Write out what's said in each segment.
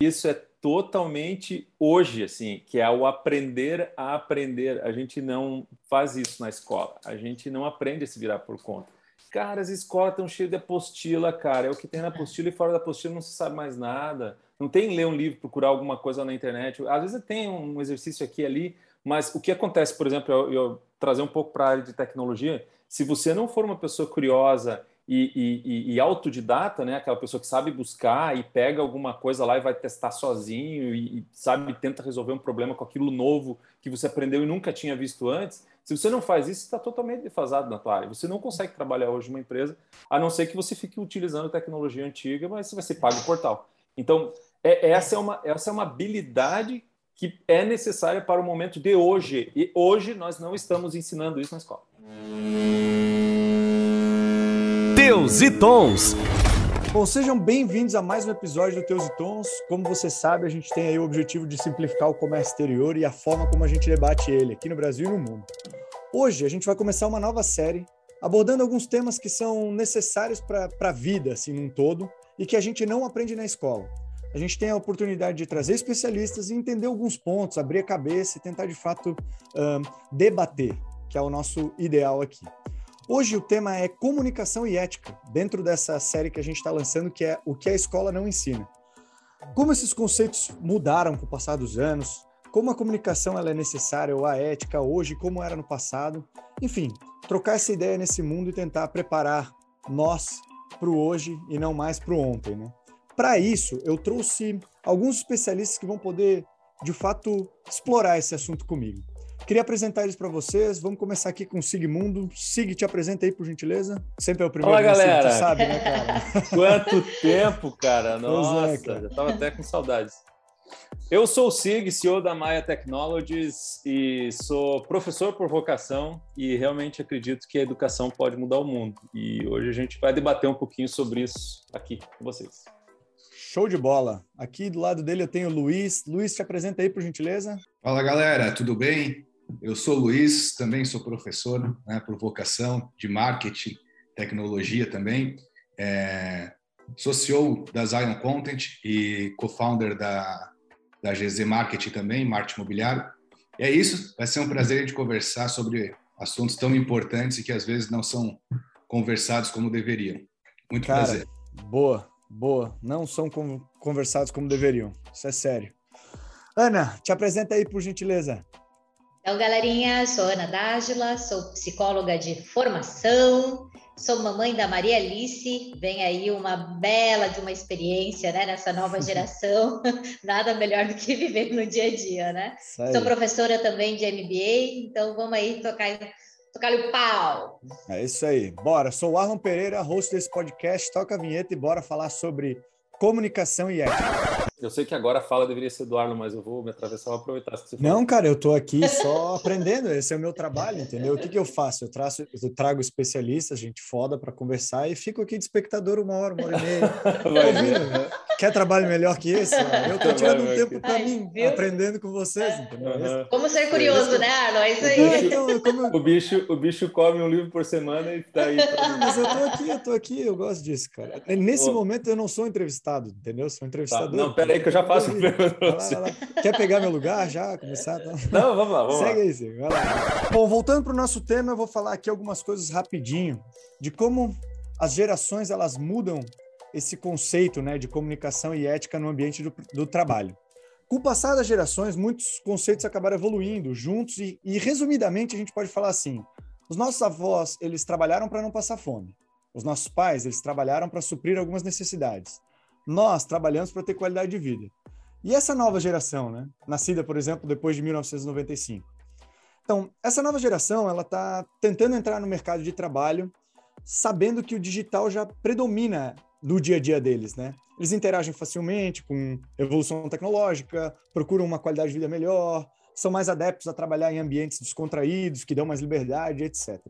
isso é totalmente hoje, assim, que é o aprender a aprender. A gente não faz isso na escola. A gente não aprende a se virar por conta. Cara, as escolas estão cheias de apostila, cara. É o que tem na apostila e fora da apostila não se sabe mais nada. Não tem ler um livro, procurar alguma coisa na internet. Às vezes tem um exercício aqui e ali, mas o que acontece, por exemplo, eu, eu trazer um pouco para a área de tecnologia, se você não for uma pessoa curiosa e, e, e, autodidata, né? Aquela pessoa que sabe buscar e pega alguma coisa lá e vai testar sozinho e, e sabe tenta resolver um problema com aquilo novo que você aprendeu e nunca tinha visto antes. Se você não faz isso, está totalmente defasado na tua área. Você não consegue trabalhar hoje numa empresa, a não ser que você fique utilizando tecnologia antiga, mas você vai ser pago portal. Então, é, essa, é uma, essa é uma habilidade que é necessária para o momento de hoje. E hoje nós não estamos ensinando isso na escola. Teus e Tons. Bom, sejam bem-vindos a mais um episódio do Teus e Tons. Como você sabe, a gente tem aí o objetivo de simplificar o comércio exterior e a forma como a gente debate ele aqui no Brasil e no mundo. Hoje a gente vai começar uma nova série abordando alguns temas que são necessários para a vida, assim, num todo, e que a gente não aprende na escola. A gente tem a oportunidade de trazer especialistas e entender alguns pontos, abrir a cabeça e tentar, de fato, um, debater, que é o nosso ideal aqui. Hoje o tema é comunicação e ética, dentro dessa série que a gente está lançando, que é o que a escola não ensina. Como esses conceitos mudaram com o passar dos anos, como a comunicação ela é necessária ou a ética hoje, como era no passado. Enfim, trocar essa ideia nesse mundo e tentar preparar nós para o hoje e não mais para o ontem. Né? Para isso, eu trouxe alguns especialistas que vão poder, de fato, explorar esse assunto comigo. Queria apresentar eles para vocês. Vamos começar aqui com o Sigmundo. Sig, te apresenta aí, por gentileza. Sempre é o primeiro. Olá, galera. Você sabe, né, cara? Quanto tempo, cara. É, Nossa, é, cara. já estava até com saudades. Eu sou o Sig, CEO da Maia Technologies e sou professor por vocação e realmente acredito que a educação pode mudar o mundo. E hoje a gente vai debater um pouquinho sobre isso aqui com vocês. Show de bola. Aqui do lado dele eu tenho o Luiz. Luiz, te apresenta aí, por gentileza. Fala, galera. Tudo bem? Eu sou Luiz, também sou professor né, por vocação de marketing, tecnologia também. É, sou CEO da Zion Content e co-founder da, da GZ Marketing também, marketing imobiliário. E é isso, vai ser um prazer de conversar sobre assuntos tão importantes e que às vezes não são conversados como deveriam. Muito Cara, prazer. Boa, boa. Não são conversados como deveriam. Isso é sério. Ana, te apresenta aí, por gentileza. Então, galerinha, sou Ana Dágila, sou psicóloga de formação, sou mamãe da Maria Alice, vem aí uma bela de uma experiência, né, nessa nova geração, nada melhor do que viver no dia a dia, né? Sou professora também de MBA, então vamos aí tocar tocar o pau. É isso aí. Bora. Sou o Arlon Pereira, host desse podcast. Toca a vinheta e bora falar sobre comunicação e ética. Eu sei que agora a fala deveria ser do Arno, mas eu vou me atravessar e aproveitar que você falou. Não, cara, eu estou aqui só aprendendo. Esse é o meu trabalho, entendeu? O que, que eu faço? Eu, traço, eu trago especialistas, gente foda, para conversar e fico aqui de espectador uma hora, uma hora e meia. Né? Quer trabalho melhor que esse? Eu estou tirando um tempo para mim, viu? aprendendo com vocês, entendeu? Uhum. Como ser curioso, né, Arno? É isso aí. Então, como... o, bicho, o bicho come um livro por semana e está aí. Não, mas eu estou aqui, eu estou aqui, eu gosto disso, cara. Nesse momento eu não sou entrevistado, entendeu? Sou entrevistador. Tá. Não, peraí que eu já faço o Quer pegar meu lugar já? Começar? Não, vamos lá, vamos Segue lá. aí, Segue. vai lá. Bom, voltando para o nosso tema, eu vou falar aqui algumas coisas rapidinho de como as gerações elas mudam esse conceito né, de comunicação e ética no ambiente do, do trabalho. Com o passar das gerações, muitos conceitos acabaram evoluindo juntos e, e, resumidamente, a gente pode falar assim: os nossos avós eles trabalharam para não passar fome, os nossos pais eles trabalharam para suprir algumas necessidades, nós trabalhamos para ter qualidade de vida. E essa nova geração, né, nascida, por exemplo, depois de 1995. Então, essa nova geração ela está tentando entrar no mercado de trabalho, sabendo que o digital já predomina do dia a dia deles, né? Eles interagem facilmente com evolução tecnológica, procuram uma qualidade de vida melhor, são mais adeptos a trabalhar em ambientes descontraídos, que dão mais liberdade, etc.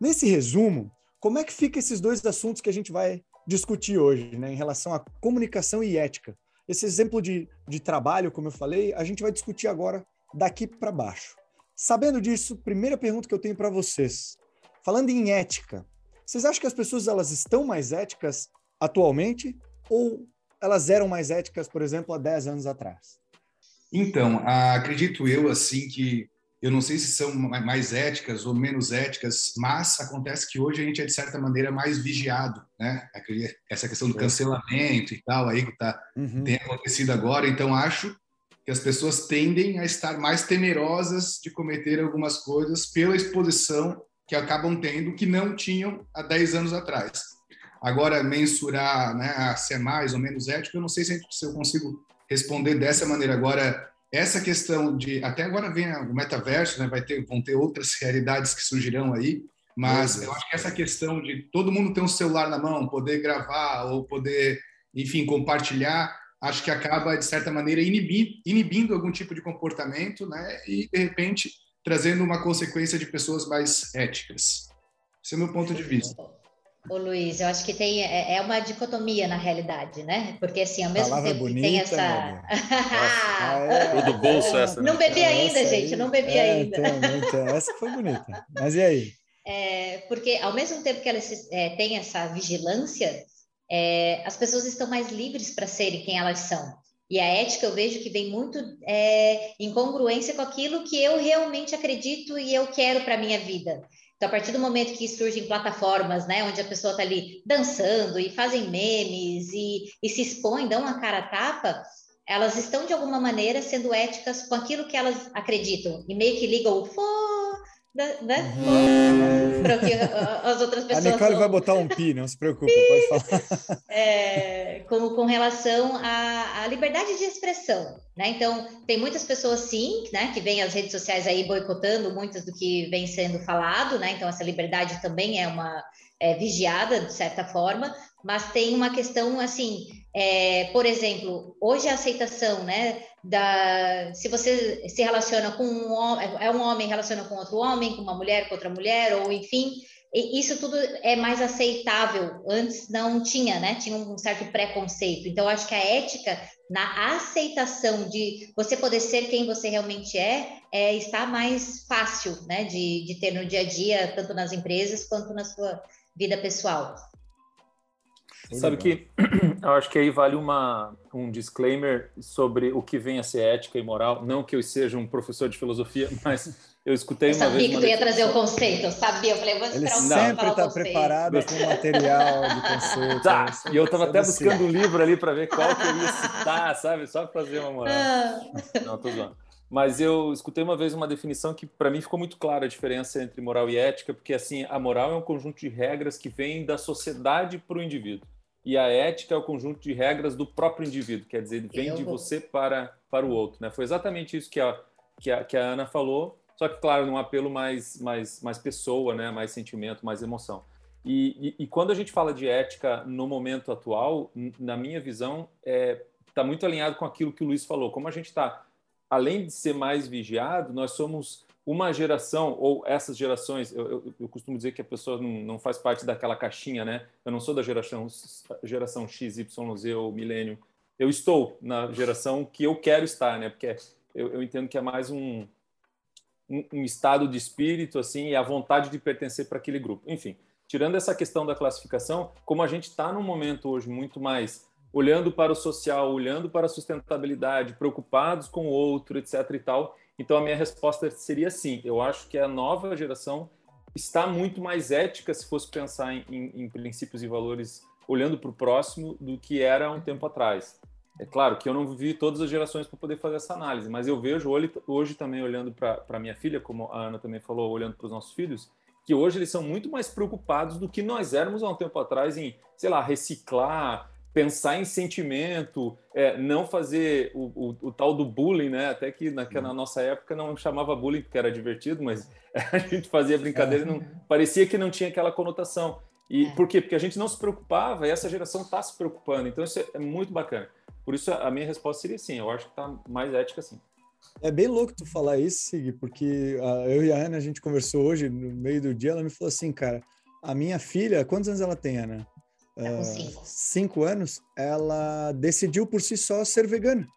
Nesse resumo, como é que fica esses dois assuntos que a gente vai discutir hoje, né, em relação à comunicação e ética? Esse exemplo de, de trabalho, como eu falei, a gente vai discutir agora daqui para baixo. Sabendo disso, primeira pergunta que eu tenho para vocês. Falando em ética, vocês acham que as pessoas elas estão mais éticas atualmente ou elas eram mais éticas, por exemplo, há 10 anos atrás? Então, acredito eu assim que eu não sei se são mais éticas ou menos éticas, mas acontece que hoje a gente é de certa maneira mais vigiado, né? Essa questão do cancelamento e tal aí que tá uhum. tem acontecido agora, então acho que as pessoas tendem a estar mais temerosas de cometer algumas coisas pela exposição que acabam tendo que não tinham há 10 anos atrás. Agora, mensurar né, se é mais ou menos ético, eu não sei se eu consigo responder dessa maneira. Agora, essa questão de até agora vem o metaverso, né? Vai ter, vão ter outras realidades que surgirão aí, mas eu acho que essa questão de todo mundo ter um celular na mão, poder gravar ou poder, enfim, compartilhar, acho que acaba de certa maneira inibindo, inibindo algum tipo de comportamento, né? E de repente trazendo uma consequência de pessoas mais éticas. Esse é o meu ponto de vista. Ô Luiz, eu acho que tem é, é uma dicotomia na realidade, né? Porque assim, ao mesmo Palavra tempo bonita, que tem essa. Nossa, do bolso essa. Né? Não bebi ainda, essa gente, aí... não bebi é, ainda. Então, então, essa foi bonita. Mas e aí? É, porque ao mesmo tempo que elas é, têm essa vigilância, é, as pessoas estão mais livres para serem quem elas são. E a ética eu vejo que vem muito é, em congruência com aquilo que eu realmente acredito e eu quero para minha vida. Então, a partir do momento que surgem plataformas, né, onde a pessoa está ali dançando e fazem memes e, e se expõem, dão uma cara a tapa, elas estão de alguma maneira sendo éticas com aquilo que elas acreditam. E meio que ligam o né? Uhum. Para que as outras pessoas. A Nicole vai botar um pi, não se preocupe, pode falar. É, com, com relação à, à liberdade de expressão, né? Então, tem muitas pessoas, sim, né, que vêm as redes sociais aí boicotando muitas do que vem sendo falado, né? Então, essa liberdade também é uma é, vigiada, de certa forma, mas tem uma questão assim, é, por exemplo, hoje a aceitação, né, da, se você se relaciona com um homem, é um homem relaciona com outro homem, com uma mulher com outra mulher, ou enfim, isso tudo é mais aceitável. Antes não tinha, né? Tinha um certo preconceito. Então, acho que a ética na aceitação de você poder ser quem você realmente é, é está mais fácil, né? De, de ter no dia a dia, tanto nas empresas quanto na sua vida pessoal. Sabe que eu acho que aí vale uma, um disclaimer sobre o que vem a ser ética e moral. Não que eu seja um professor de filosofia, mas eu escutei eu uma vez. Sabia que tu ia trazer o conceito, eu sabia. Eu falei, vou Ele sempre está preparado com material de conceito. Tá, e eu estava até buscando um livro ali para ver qual que eu ia citar, sabe? Só para fazer uma moral. Ah. Não, tô zoando. Mas eu escutei uma vez uma definição que para mim ficou muito clara a diferença entre moral e ética, porque assim, a moral é um conjunto de regras que vem da sociedade para o indivíduo e a ética é o conjunto de regras do próprio indivíduo, quer dizer, vem de você para, para o outro. Né? Foi exatamente isso que a, que a, que a Ana falou, só que, claro, num apelo mais, mais, mais pessoa, né? mais sentimento, mais emoção. E, e, e quando a gente fala de ética no momento atual, na minha visão, está é, tá muito alinhado com aquilo que o Luiz falou. Como a gente está, além de ser mais vigiado, nós somos uma geração, ou essas gerações, eu, eu, eu, costumo dizer que a pessoa não, não faz parte daquela caixinha, né? Eu não sou da geração, geração X, Y, Z ou milênio. Eu estou na geração que eu quero estar, né? Porque eu, eu entendo que é mais um, um, um, estado de espírito, assim, e a vontade de pertencer para aquele grupo. Enfim, tirando essa questão da classificação, como a gente está num momento hoje muito mais olhando para o social, olhando para a sustentabilidade, preocupados com o outro, etc e tal, então, a minha resposta seria sim. Eu acho que a nova geração está muito mais ética se fosse pensar em, em, em princípios e valores olhando para o próximo do que era um tempo atrás. É claro que eu não vi todas as gerações para poder fazer essa análise, mas eu vejo hoje, hoje também olhando para minha filha, como a Ana também falou, olhando para os nossos filhos, que hoje eles são muito mais preocupados do que nós éramos há um tempo atrás em, sei lá, reciclar, pensar em sentimento, é, não fazer o, o, o, tal do bullying, né? Até que naquela, na nossa época não chamava bullying porque era divertido, mas a gente fazia brincadeira e não parecia que não tinha aquela conotação. E é. por quê? Porque a gente não se preocupava e essa geração está se preocupando. Então isso é muito bacana. Por isso a minha resposta seria sim. Eu acho que está mais ética sim. É bem louco tu falar isso, Sig, porque uh, eu e a Ana a gente conversou hoje no meio do dia. Ela me falou assim, cara, a minha filha, quantos anos ela tem, Ana? Tá com cinco. cinco anos, ela decidiu por si só ser vegana.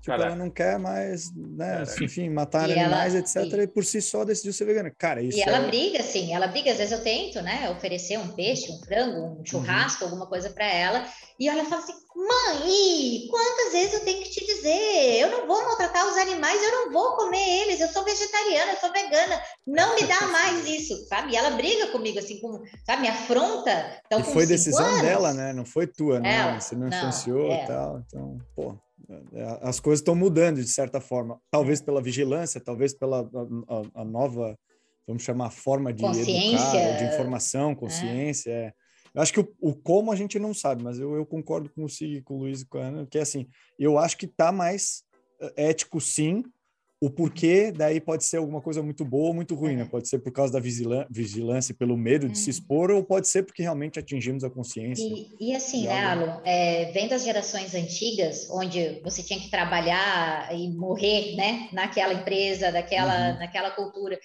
Tipo, Cara, ela não quer mais, né, enfim, matar e animais, ela, etc. E... e... por si só decidiu ser vegana. Cara, isso E ela é... briga, assim, ela briga. Às vezes eu tento, né, oferecer um peixe, um frango, um churrasco, uhum. alguma coisa para ela. E ela fala assim: mãe, quantas vezes eu tenho que te dizer? Eu não vou maltratar os animais, eu não vou comer eles, eu sou vegetariana, eu sou vegana, não me dá mais isso, sabe? E ela briga comigo, assim, com, sabe, me afronta. Então, e foi decisão anos, dela, né? Não foi tua, né? Ela, Você não, não influenciou e tal. Então, pô, é, as coisas estão mudando de certa forma. Talvez pela vigilância, talvez pela a, a nova, vamos chamar, forma de educar, de informação, consciência. É. É eu acho que o, o, como a gente não sabe, mas eu, eu concordo com o Sig, com o Luiz e com a Ana, que é assim, eu acho que tá mais eh, ético sim, o porquê daí pode ser alguma coisa muito boa ou muito ruim, né? Pode ser por causa da vigilância, pelo medo de se uhum. expor, ou pode ser porque realmente atingimos a consciência. E, e assim, né, Alan, é, vem das gerações antigas, onde você tinha que trabalhar e morrer, né, naquela empresa, daquela, uhum. naquela cultura.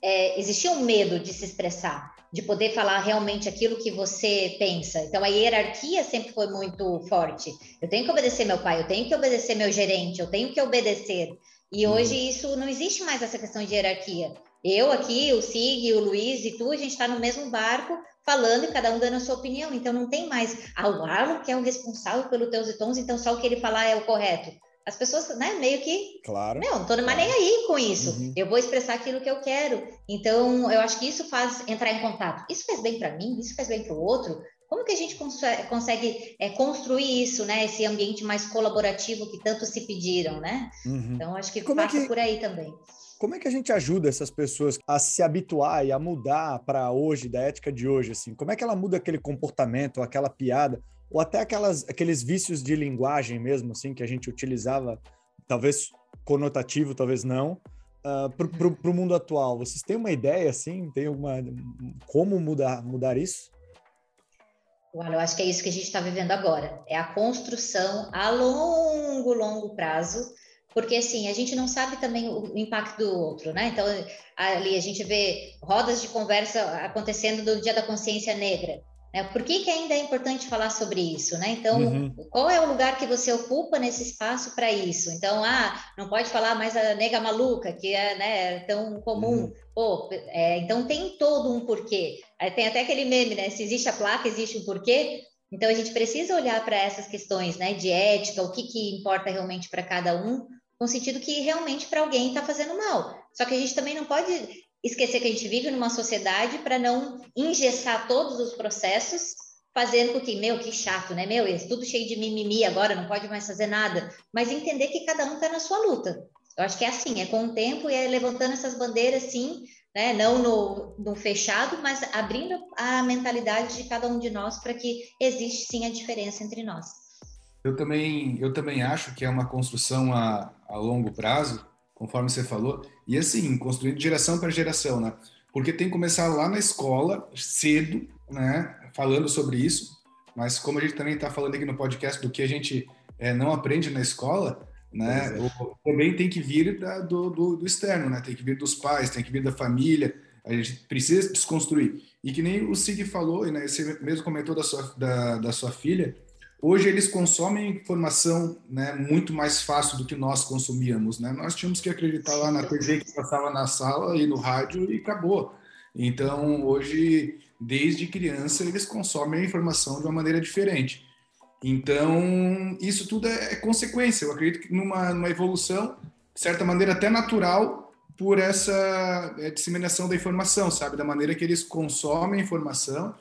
É, existia um medo de se expressar de poder falar realmente aquilo que você pensa. Então, a hierarquia sempre foi muito forte. Eu tenho que obedecer meu pai, eu tenho que obedecer meu gerente, eu tenho que obedecer. E uhum. hoje isso não existe mais essa questão de hierarquia. Eu aqui, o Sig, o Luiz e tu, a gente está no mesmo barco falando e cada um dando a sua opinião. Então não tem mais ah, o Arlo que é o responsável pelo teus e tons, então só o que ele falar é o correto. As pessoas, né, meio que. Claro. Não tô claro. nem aí com isso. Uhum. Eu vou expressar aquilo que eu quero. Então, eu acho que isso faz entrar em contato. Isso faz bem para mim, isso faz bem para o outro. Como que a gente consegue é, construir isso, né? Esse ambiente mais colaborativo que tanto se pediram, né? Uhum. Então, acho que Como é passa é que... por aí também. Como é que a gente ajuda essas pessoas a se habituar e a mudar para hoje, da ética de hoje, assim? Como é que ela muda aquele comportamento, aquela piada? ou até aquelas, aqueles vícios de linguagem mesmo, assim, que a gente utilizava, talvez conotativo, talvez não, uh, para o mundo atual. Vocês têm uma ideia, assim, tem alguma como mudar, mudar isso? Olha, eu acho que é isso que a gente está vivendo agora. É a construção a longo, longo prazo, porque assim, a gente não sabe também o impacto do outro, né? Então, ali a gente vê rodas de conversa acontecendo do Dia da Consciência Negra. Né? Por que, que ainda é importante falar sobre isso? Né? Então, uhum. qual é o lugar que você ocupa nesse espaço para isso? Então, ah, não pode falar mais a nega maluca, que é né, tão comum. Uhum. Pô, é, então tem todo um porquê. Tem até aquele meme, né? Se existe a placa, existe um porquê. Então a gente precisa olhar para essas questões, né? De ética, o que, que importa realmente para cada um, com sentido que realmente para alguém está fazendo mal. Só que a gente também não pode esquecer que a gente vive numa sociedade para não engessar todos os processos, fazendo com que, meu, que chato, né? Meu, é tudo cheio de mimimi agora, não pode mais fazer nada. Mas entender que cada um está na sua luta. Eu acho que é assim, é com o tempo e é levantando essas bandeiras, sim, né? Não no, no fechado, mas abrindo a mentalidade de cada um de nós para que existe sim a diferença entre nós. Eu também, eu também acho que é uma construção a, a longo prazo, conforme você falou, e assim, construindo geração para geração, né? Porque tem que começar lá na escola, cedo, né? Falando sobre isso, mas como a gente também está falando aqui no podcast do que a gente é, não aprende na escola, né? É. Também tem que vir da, do, do, do, externo, né? Tem que vir dos pais, tem que vir da família. A gente precisa desconstruir. E que nem o Sig falou, e né, você mesmo comentou da sua, da, da sua filha, Hoje eles consomem informação né, muito mais fácil do que nós consumíamos. Né? Nós tínhamos que acreditar lá na TV que passava na sala e no rádio e acabou. Então, hoje, desde criança, eles consomem a informação de uma maneira diferente. Então, isso tudo é, é consequência. Eu acredito que numa, numa evolução, de certa maneira, até natural, por essa é, disseminação da informação, sabe? Da maneira que eles consomem a informação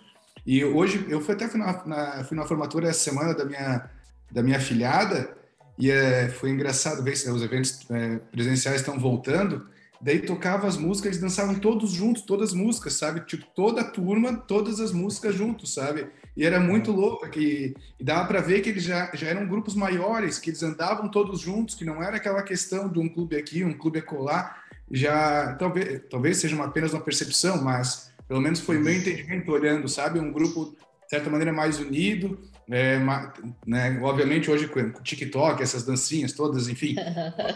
e hoje, eu fui até fui na, na, fui na formatura essa semana da minha, da minha filhada, e é, foi engraçado ver se os eventos é, presenciais estão voltando. Daí tocava as músicas, eles dançavam todos juntos, todas as músicas, sabe? Tipo, toda a turma, todas as músicas juntos, sabe? E era muito louco, que e dava para ver que eles já, já eram grupos maiores, que eles andavam todos juntos, que não era aquela questão de um clube aqui, um clube acolá. Já, talvez, talvez seja uma, apenas uma percepção, mas pelo menos foi meu entendimento olhando, sabe? Um grupo, de certa maneira, mais unido. É, né? Obviamente, hoje com o TikTok, essas dancinhas todas, enfim.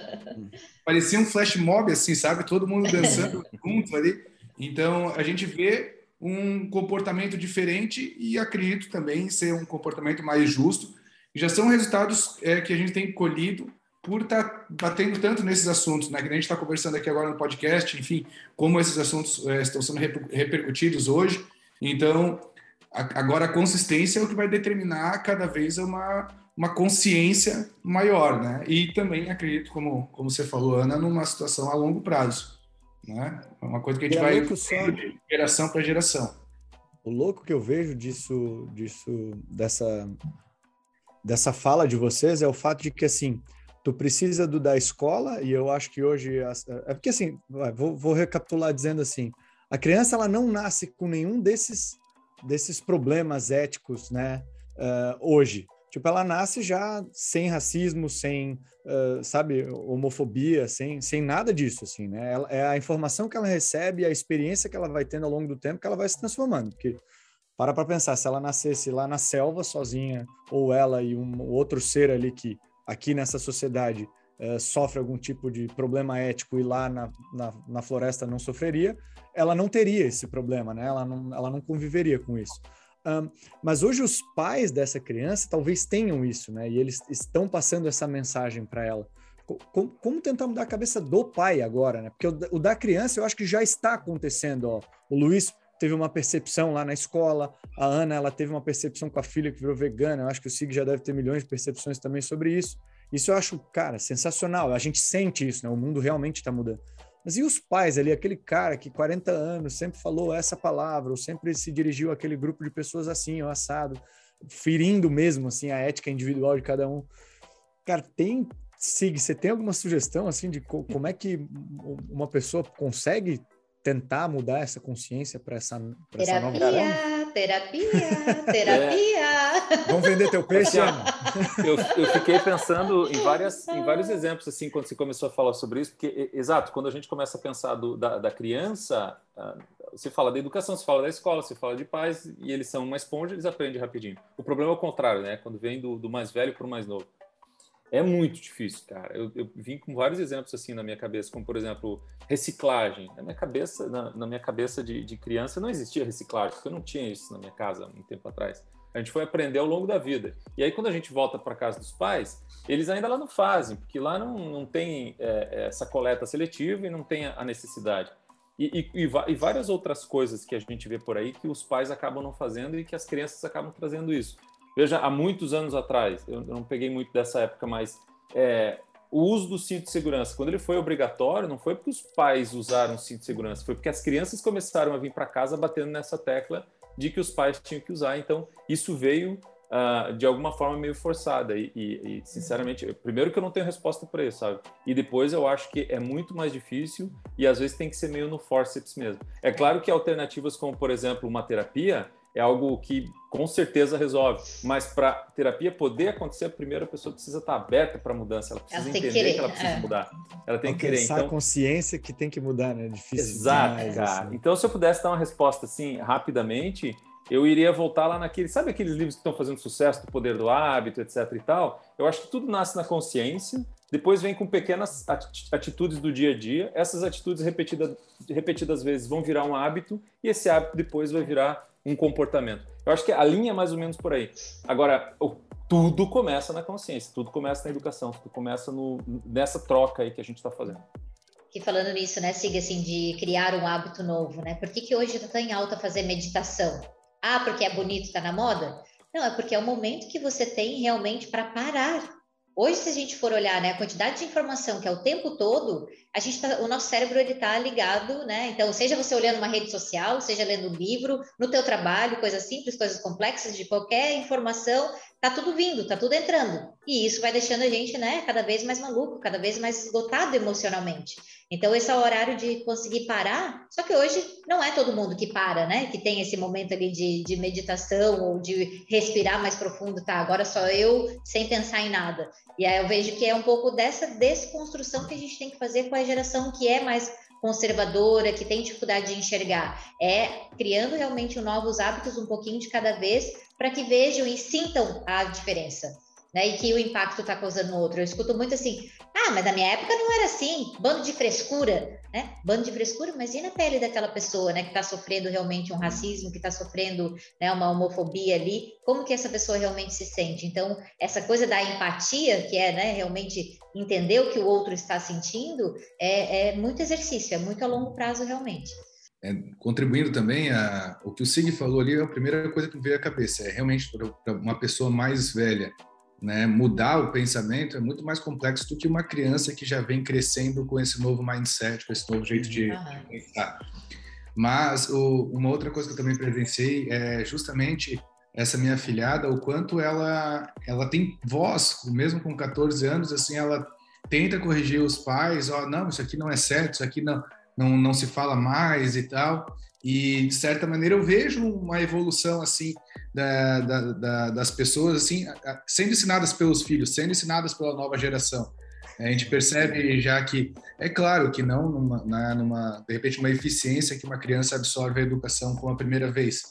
parecia um flash mob, assim, sabe? Todo mundo dançando junto ali. Então, a gente vê um comportamento diferente e acredito também ser um comportamento mais justo. Já são resultados é, que a gente tem colhido por estar tá batendo tanto nesses assuntos, né? Que a gente está conversando aqui agora no podcast, enfim, como esses assuntos é, estão sendo repercutidos hoje. Então, a, agora a consistência é o que vai determinar cada vez uma, uma consciência maior, né? E também acredito, como, como você falou, Ana, numa situação a longo prazo, né? É uma coisa que a gente vai de geração para geração. O louco que eu vejo disso, disso, dessa, dessa fala de vocês é o fato de que assim tu precisa do da escola e eu acho que hoje é porque assim vou, vou recapitular dizendo assim a criança ela não nasce com nenhum desses desses problemas éticos né uh, hoje. Tipo ela nasce já sem racismo sem uh, sabe homofobia sem sem nada disso assim né. Ela, é a informação que ela recebe a experiência que ela vai tendo ao longo do tempo que ela vai se transformando porque para para pensar se ela nascesse lá na selva sozinha ou ela e um outro ser ali que aqui nessa sociedade uh, sofre algum tipo de problema ético e lá na, na, na, floresta não sofreria, ela não teria esse problema, né? Ela não, ela não conviveria com isso. Um, mas hoje os pais dessa criança talvez tenham isso, né? E eles estão passando essa mensagem para ela. Como, como, tentar mudar a cabeça do pai agora, né? Porque o, o, da criança eu acho que já está acontecendo. Ó. O Luiz teve uma percepção lá na escola, a Ana ela teve uma percepção com a filha que virou vegana, eu acho que o Sig já deve ter milhões de percepções também sobre isso. Isso eu acho, cara, sensacional, a gente sente isso, né? o mundo realmente está mudando. Mas e os pais ali, aquele cara que 40 anos sempre falou essa palavra, ou sempre se dirigiu àquele grupo de pessoas assim, ou assado, ferindo mesmo assim a ética individual de cada um. Cara, tem Sig, você tem alguma sugestão assim de como é que uma pessoa consegue tentar mudar essa consciência para essa, pra essa nova terapia, terapia, terapia. É. Vamos vender teu peixe, Ana? eu, eu fiquei pensando em, várias, em vários exemplos, assim, quando você começou a falar sobre isso, porque, exato, quando a gente começa a pensar do, da, da criança, ah, você fala da educação, você fala da escola, você fala de pais, e eles são uma esponja, eles aprendem rapidinho. O problema é o contrário, né? Quando vem do, do mais velho para o mais novo. É muito difícil, cara. Eu, eu, vim com vários exemplos assim na minha cabeça, como por exemplo reciclagem. Na minha cabeça, na, na minha cabeça de, de, criança não existia reciclagem, porque eu não tinha isso na minha casa um tempo atrás. A gente foi aprender ao longo da vida. E aí quando a gente volta para casa dos pais, eles ainda lá não fazem, porque lá não, não tem é, essa coleta seletiva e não tem a necessidade. E, e, e, várias outras coisas que a gente vê por aí que os pais acabam não fazendo e que as crianças acabam trazendo isso. Veja, há muitos anos atrás, eu não peguei muito dessa época, mas é, o uso do cinto de segurança, quando ele foi obrigatório, não foi porque os pais usaram o cinto de segurança, foi porque as crianças começaram a vir para casa batendo nessa tecla de que os pais tinham que usar. Então, isso veio uh, de alguma forma meio forçada. E, e, e, sinceramente, primeiro que eu não tenho resposta para isso, sabe? E depois eu acho que é muito mais difícil e às vezes tem que ser meio no forceps mesmo. É claro que alternativas como, por exemplo, uma terapia, é algo que com certeza resolve. Mas para terapia poder acontecer, a primeira pessoa precisa estar aberta para a mudança, ela precisa ela entender que, que ela precisa é. mudar. Ela tem que querer. Então, a consciência que tem que mudar, né? É difícil. Exato, demais, cara. Assim. Então, se eu pudesse dar uma resposta assim rapidamente, eu iria voltar lá naquele, sabe aqueles livros que estão fazendo sucesso do poder do hábito, etc e tal? Eu acho que tudo nasce na consciência, depois vem com pequenas atitudes do dia a dia. Essas atitudes repetidas repetidas vezes vão virar um hábito e esse hábito depois vai virar um comportamento. Eu acho que a linha é mais ou menos por aí. Agora, tudo começa na consciência, tudo começa na educação, tudo começa no, nessa troca aí que a gente está fazendo. E falando nisso, né, Siga, assim, de criar um hábito novo, né? Por que, que hoje está em alta fazer meditação? Ah, porque é bonito, está na moda? Não, é porque é o momento que você tem realmente para parar Hoje, se a gente for olhar né, a quantidade de informação que é o tempo todo, a gente tá, o nosso cérebro está ligado, né? Então, seja você olhando uma rede social, seja lendo um livro, no teu trabalho, coisas simples, coisas complexas, de qualquer informação, tá tudo vindo, tá tudo entrando. E isso vai deixando a gente, né, cada vez mais maluco, cada vez mais esgotado emocionalmente. Então, esse é o horário de conseguir parar. Só que hoje não é todo mundo que para, né? Que tem esse momento ali de, de meditação ou de respirar mais profundo, tá? Agora só eu sem pensar em nada. E aí eu vejo que é um pouco dessa desconstrução que a gente tem que fazer com a geração que é mais conservadora, que tem dificuldade de enxergar. É criando realmente novos hábitos, um pouquinho de cada vez, para que vejam e sintam a diferença. Né, e que o impacto está causando no outro. Eu escuto muito assim, Ah, mas na minha época não era assim, bando de frescura, né? Bando de frescura, mas e na pele daquela pessoa, né, que está sofrendo realmente um racismo, que está sofrendo né, uma homofobia ali, como que essa pessoa realmente se sente? Então, essa coisa da empatia, que é né, realmente entender o que o outro está sentindo, é, é muito exercício, é muito a longo prazo realmente. É, contribuindo também a o que o Sig falou ali, a primeira coisa que me veio à cabeça é realmente para uma pessoa mais velha né, mudar o pensamento é muito mais complexo do que uma criança que já vem crescendo com esse novo mindset, com esse novo jeito de, de pensar. Mas o, uma outra coisa que eu também presenciei é justamente essa minha filhada, o quanto ela ela tem voz, mesmo com 14 anos, assim, ela tenta corrigir os pais, ó, oh, não, isso aqui não é certo, isso aqui não não, não se fala mais e tal. E de certa maneira eu vejo uma evolução assim da, da, da, das pessoas assim sendo ensinadas pelos filhos, sendo ensinadas pela nova geração. A gente percebe já que é claro que não numa, na, numa de repente uma eficiência que uma criança absorve a educação com a primeira vez,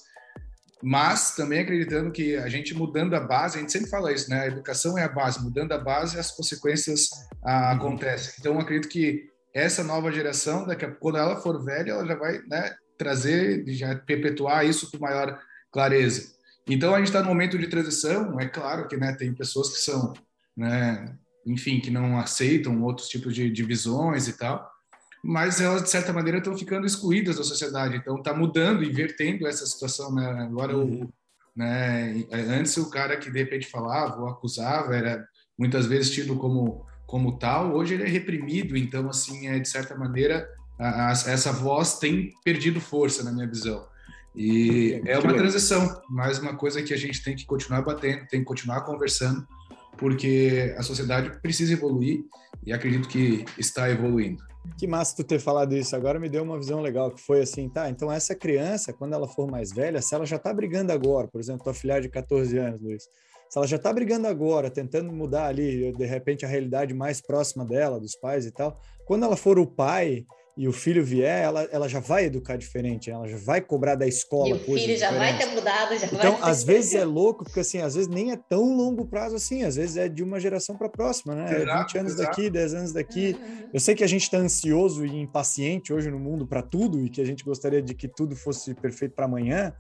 mas também acreditando que a gente mudando a base, a gente sempre fala isso, né? A educação é a base, mudando a base as consequências ah, acontecem. Então acredito que essa nova geração, daqui a, quando ela for velha, ela já vai né, trazer, já perpetuar isso com maior clareza. Então a gente está no momento de transição, é claro que né, tem pessoas que são, né, enfim, que não aceitam outros tipos de, de visões e tal, mas elas de certa maneira estão ficando excluídas da sociedade, então está mudando, invertendo essa situação. Né? Agora uhum. o, né, antes o cara que de repente falava ou acusava era muitas vezes tido como como tal, hoje ele é reprimido, então, assim, é, de certa maneira, a, a, essa voz tem perdido força, na minha visão. E é uma transição, mais uma coisa que a gente tem que continuar batendo, tem que continuar conversando, porque a sociedade precisa evoluir e acredito que está evoluindo. Que massa tu ter falado isso. Agora me deu uma visão legal, que foi assim, tá, então essa criança, quando ela for mais velha, se ela já tá brigando agora, por exemplo, tua filha de 14 anos, Luiz, se ela já está brigando agora, tentando mudar ali, de repente, a realidade mais próxima dela, dos pais e tal, quando ela for o pai e o filho vier, ela, ela já vai educar diferente, ela já vai cobrar da escola. E o filho já vai ter mudado, já então, vai às vezes é louco, porque assim, às vezes nem é tão longo prazo assim, às vezes é de uma geração para a próxima, né? Exato, 20 anos exato. daqui, 10 anos daqui. Uhum. Eu sei que a gente está ansioso e impaciente hoje no mundo para tudo e que a gente gostaria de que tudo fosse perfeito para amanhã,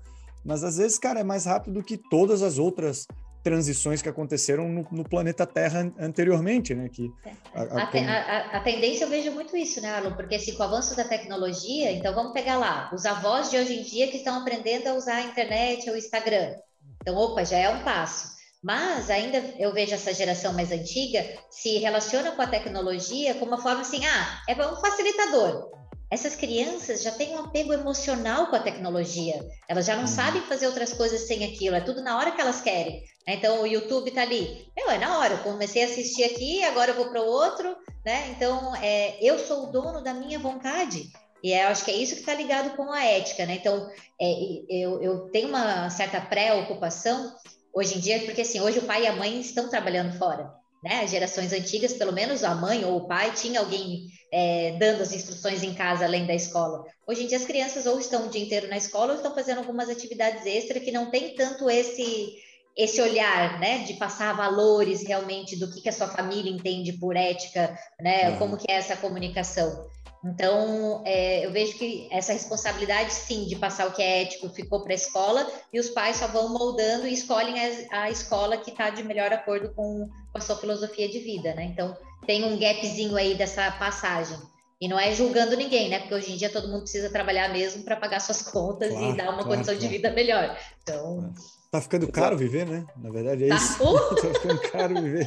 mas às vezes, cara, é mais rápido do que todas as outras transições que aconteceram no, no planeta Terra anteriormente, né? Que é. a, a, a, a, tendência eu vejo muito isso, né, Alan? Porque assim, com o avanço da tecnologia, então vamos pegar lá, os avós de hoje em dia que estão aprendendo a usar a internet ou o Instagram. Então, opa, já é um passo. Mas ainda eu vejo essa geração mais antiga se relaciona com a tecnologia como uma forma assim, ah, é um facilitador essas crianças já têm um apego emocional com a tecnologia. Elas já não uhum. sabem fazer outras coisas sem aquilo. É tudo na hora que elas querem. Né? Então o YouTube está ali. Meu, é na hora. Eu comecei a assistir aqui, agora eu vou para o outro. Né? Então é, eu sou o dono da minha vontade. E acho que é isso que está ligado com a ética, né? Então, é, eu, eu tenho uma certa preocupação hoje em dia, porque assim, hoje o pai e a mãe estão trabalhando fora né? Gerações antigas, pelo menos a mãe ou o pai tinha alguém é, dando as instruções em casa além da escola. Hoje em dia as crianças ou estão o dia inteiro na escola ou estão fazendo algumas atividades extras que não tem tanto esse esse olhar, né, de passar valores realmente do que, que a sua família entende por ética, né, uhum. como que é essa comunicação. Então, é, eu vejo que essa responsabilidade, sim, de passar o que é ético ficou para a escola e os pais só vão moldando e escolhem a, a escola que está de melhor acordo com, com, a sua filosofia de vida, né? Então, tem um gapzinho aí dessa passagem. E não é julgando ninguém, né? Porque hoje em dia todo mundo precisa trabalhar mesmo para pagar suas contas claro, e dar uma claro, condição claro. de vida melhor. Então. É. Tá ficando caro viver, né? Na verdade é tá. isso. tá ficando caro viver.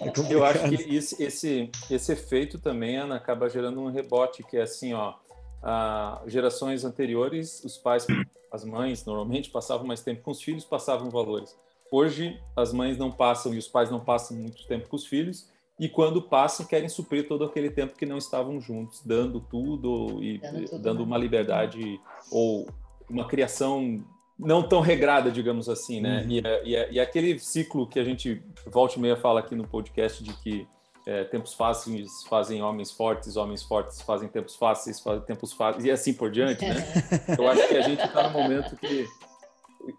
É Eu acho que esse, esse, esse efeito também, Ana, acaba gerando um rebote, que é assim, ó. A, gerações anteriores, os pais, as mães, normalmente passavam mais tempo com os filhos, passavam valores. Hoje, as mães não passam e os pais não passam muito tempo com os filhos, e quando passam, querem suprir todo aquele tempo que não estavam juntos, dando tudo e dando, tudo, dando né? uma liberdade ou uma criação não tão regrada, digamos assim, né? Uhum. E, é, e, é, e, aquele ciclo que a gente volta e meia fala aqui no podcast de que é, tempos fáceis fazem homens fortes, homens fortes fazem tempos fáceis, fazem tempos fáceis, e assim por diante, né? Eu acho que a gente está no momento que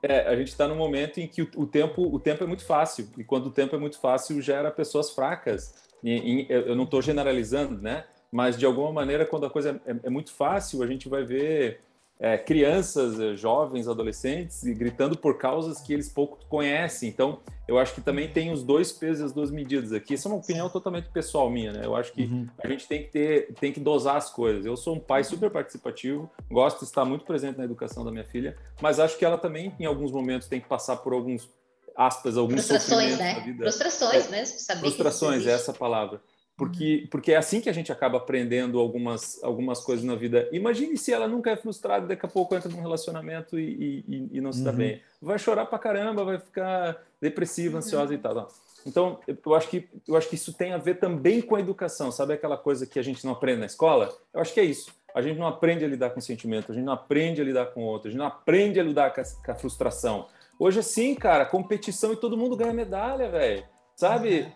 é, a gente está no momento em que o, o, tempo o tempo é muito fácil e quando o tempo é muito fácil gera pessoas fracas eu não estou generalizando, né? Mas de alguma maneira, quando a coisa é, é muito fácil, a gente vai ver é, crianças, é, jovens, adolescentes gritando por causas que eles pouco conhecem. Então, eu acho que também tem os dois pesos e as duas medidas aqui. Isso é uma opinião totalmente pessoal minha, né? Eu acho que uhum. a gente tem que ter, tem que dosar as coisas. Eu sou um pai super participativo, gosto de estar muito presente na educação da minha filha, mas acho que ela também, em alguns momentos, tem que passar por alguns aspas, alguns frustrações, né? Frustrações é, mesmo, saber Frustrações, é essa palavra porque, porque é assim que a gente acaba aprendendo algumas, algumas coisas na vida. Imagine se ela nunca é frustrada, daqui a pouco entra num relacionamento e, e, e não se dá uhum. bem. Vai chorar pra caramba, vai ficar depressiva, ansiosa uhum. e tal. Então, eu acho, que, eu acho que isso tem a ver também com a educação. Sabe aquela coisa que a gente não aprende na escola? Eu acho que é isso. A gente não aprende a lidar com sentimento, a gente não aprende a lidar com outro, a gente não aprende a lidar com a, com a frustração. Hoje, sim, cara, competição e todo mundo ganha medalha, velho. Sabe?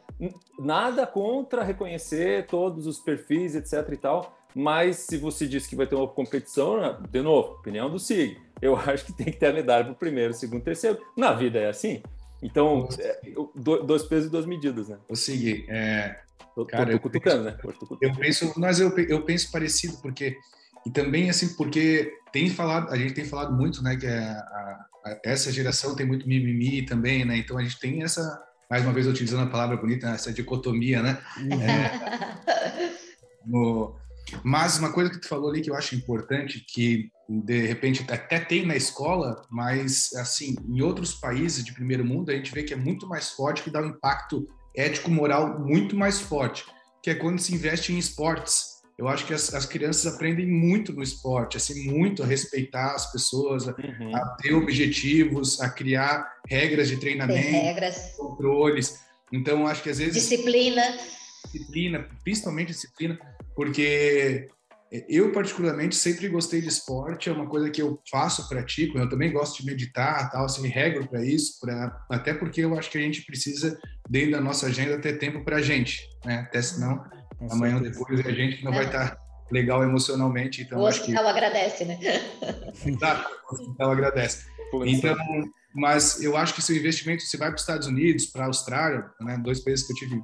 Nada contra reconhecer todos os perfis, etc e tal, mas se você diz que vai ter uma competição, né, de novo, opinião do SIG, eu acho que tem que ter a medalha para o primeiro, segundo, terceiro. Na vida é assim. Então, é, dois pesos e duas medidas, né? O SIG, é... Tô, cara, tô, tô cutucando, né? Eu penso, mas eu, eu penso parecido, porque e também assim porque tem falado, a gente tem falado muito, né, que é a, a, essa geração tem muito mimimi também, né? Então a gente tem essa mais uma vez utilizando a palavra bonita, essa dicotomia, né? É, no, mas uma coisa que tu falou ali que eu acho importante, que de repente até tem na escola, mas assim, em outros países de primeiro mundo, a gente vê que é muito mais forte, que dá um impacto ético-moral muito mais forte, que é quando se investe em esportes eu acho que as, as, crianças aprendem muito no esporte, assim, muito a respeitar as pessoas, a, uhum. a ter objetivos, a criar regras de treinamento, regras. controles. Então, acho que às vezes... Disciplina. Disciplina, principalmente disciplina, porque eu, particularmente, sempre gostei de esporte, é uma coisa que eu faço, pratico, eu também gosto de meditar, tal, assim, me regro para isso, pra, até porque eu acho que a gente precisa, dentro da nossa agenda, ter tempo para a gente, né? Até senão com Amanhã ou depois a gente não é. vai estar legal emocionalmente. Então, o hospital que... agradece, né? Exato, o hospital agradece. Então, mas eu acho que se o investimento, se vai para os Estados Unidos, para a Austrália, né, dois países que eu tive um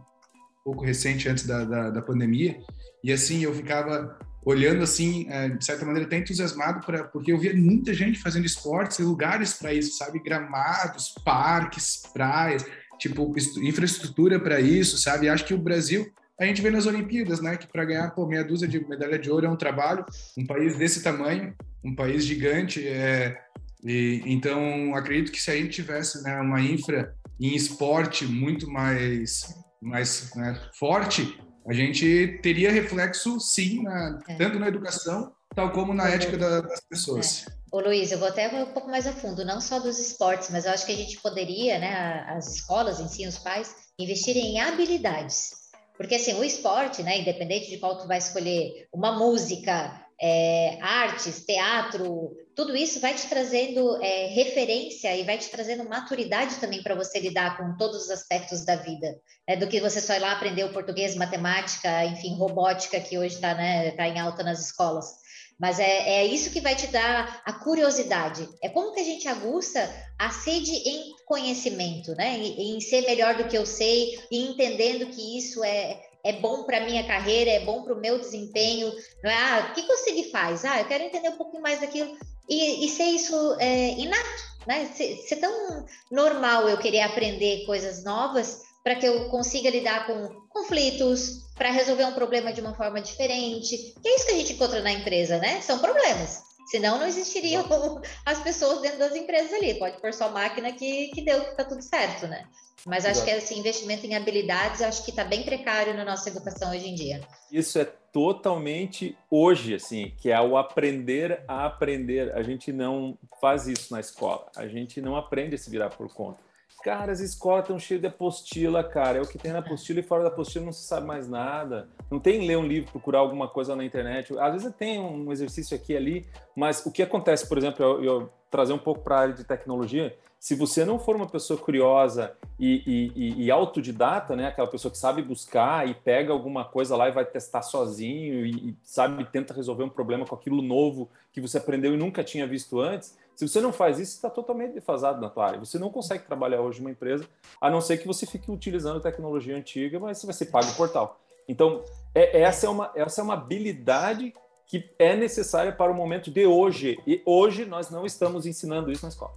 pouco recente antes da, da, da pandemia, e assim eu ficava olhando assim, é, de certa maneira, até entusiasmado, pra, porque eu via muita gente fazendo esportes e lugares para isso, sabe? Gramados, parques, praias, tipo, infraestrutura para isso, sabe? Acho que o Brasil a gente vê nas Olimpíadas, né, que para ganhar pô, meia dúzia de medalha de ouro é um trabalho, um país desse tamanho, um país gigante, é, e, então acredito que se a gente tivesse né, uma infra em esporte muito mais, mais né, forte, a gente teria reflexo sim, na, é. tanto na educação, tal como na ética da, das pessoas. É. Ô Luiz, eu vou até um pouco mais a fundo, não só dos esportes, mas eu acho que a gente poderia, né, as escolas em si, os pais, investirem em habilidades porque assim, o esporte, né, independente de qual tu vai escolher, uma música, é, artes, teatro, tudo isso vai te trazendo é, referência e vai te trazendo maturidade também para você lidar com todos os aspectos da vida, né, do que você só ir lá aprender o português, matemática, enfim, robótica, que hoje está né, tá em alta nas escolas. Mas é, é isso que vai te dar a curiosidade. É como que a gente aguça a sede em conhecimento, né? Em, em ser melhor do que eu sei e entendendo que isso é, é bom para minha carreira, é bom para o meu desempenho. Não é? Ah, o que, que SIG faz? Ah, eu quero entender um pouquinho mais daquilo. E, e ser isso é, inato, né? Ser, ser tão normal eu querer aprender coisas novas para que eu consiga lidar com conflitos, para resolver um problema de uma forma diferente. Que é isso que a gente encontra na empresa, né? São problemas. Senão não existiriam as pessoas dentro das empresas ali. Pode pôr só máquina que, que deu, que tá tudo certo, né? Mas acho Exato. que esse investimento em habilidades, acho que está bem precário na nossa educação hoje em dia. Isso é totalmente hoje, assim, que é o aprender a aprender. A gente não faz isso na escola. A gente não aprende a se virar por conta. Cara, as escolas estão cheias de apostila, cara. É o que tem na apostila e fora da apostila não se sabe mais nada. Não tem ler um livro, procurar alguma coisa na internet. Às vezes tem um exercício aqui e ali, mas o que acontece, por exemplo, eu, eu trazer um pouco para a área de tecnologia, se você não for uma pessoa curiosa e, e, e, autodidata, né, aquela pessoa que sabe buscar e pega alguma coisa lá e vai testar sozinho e, e sabe tenta resolver um problema com aquilo novo que você aprendeu e nunca tinha visto antes, Se você não faz isso, está totalmente defasado na tua área. Você não consegue trabalhar hoje numa empresa, a não ser que você fique utilizando tecnologia antiga, mas você vai ser pago o portal. Então, é, essa, é uma, essa é uma habilidade que é necessária para o momento de hoje. E hoje nós não estamos ensinando isso na escola.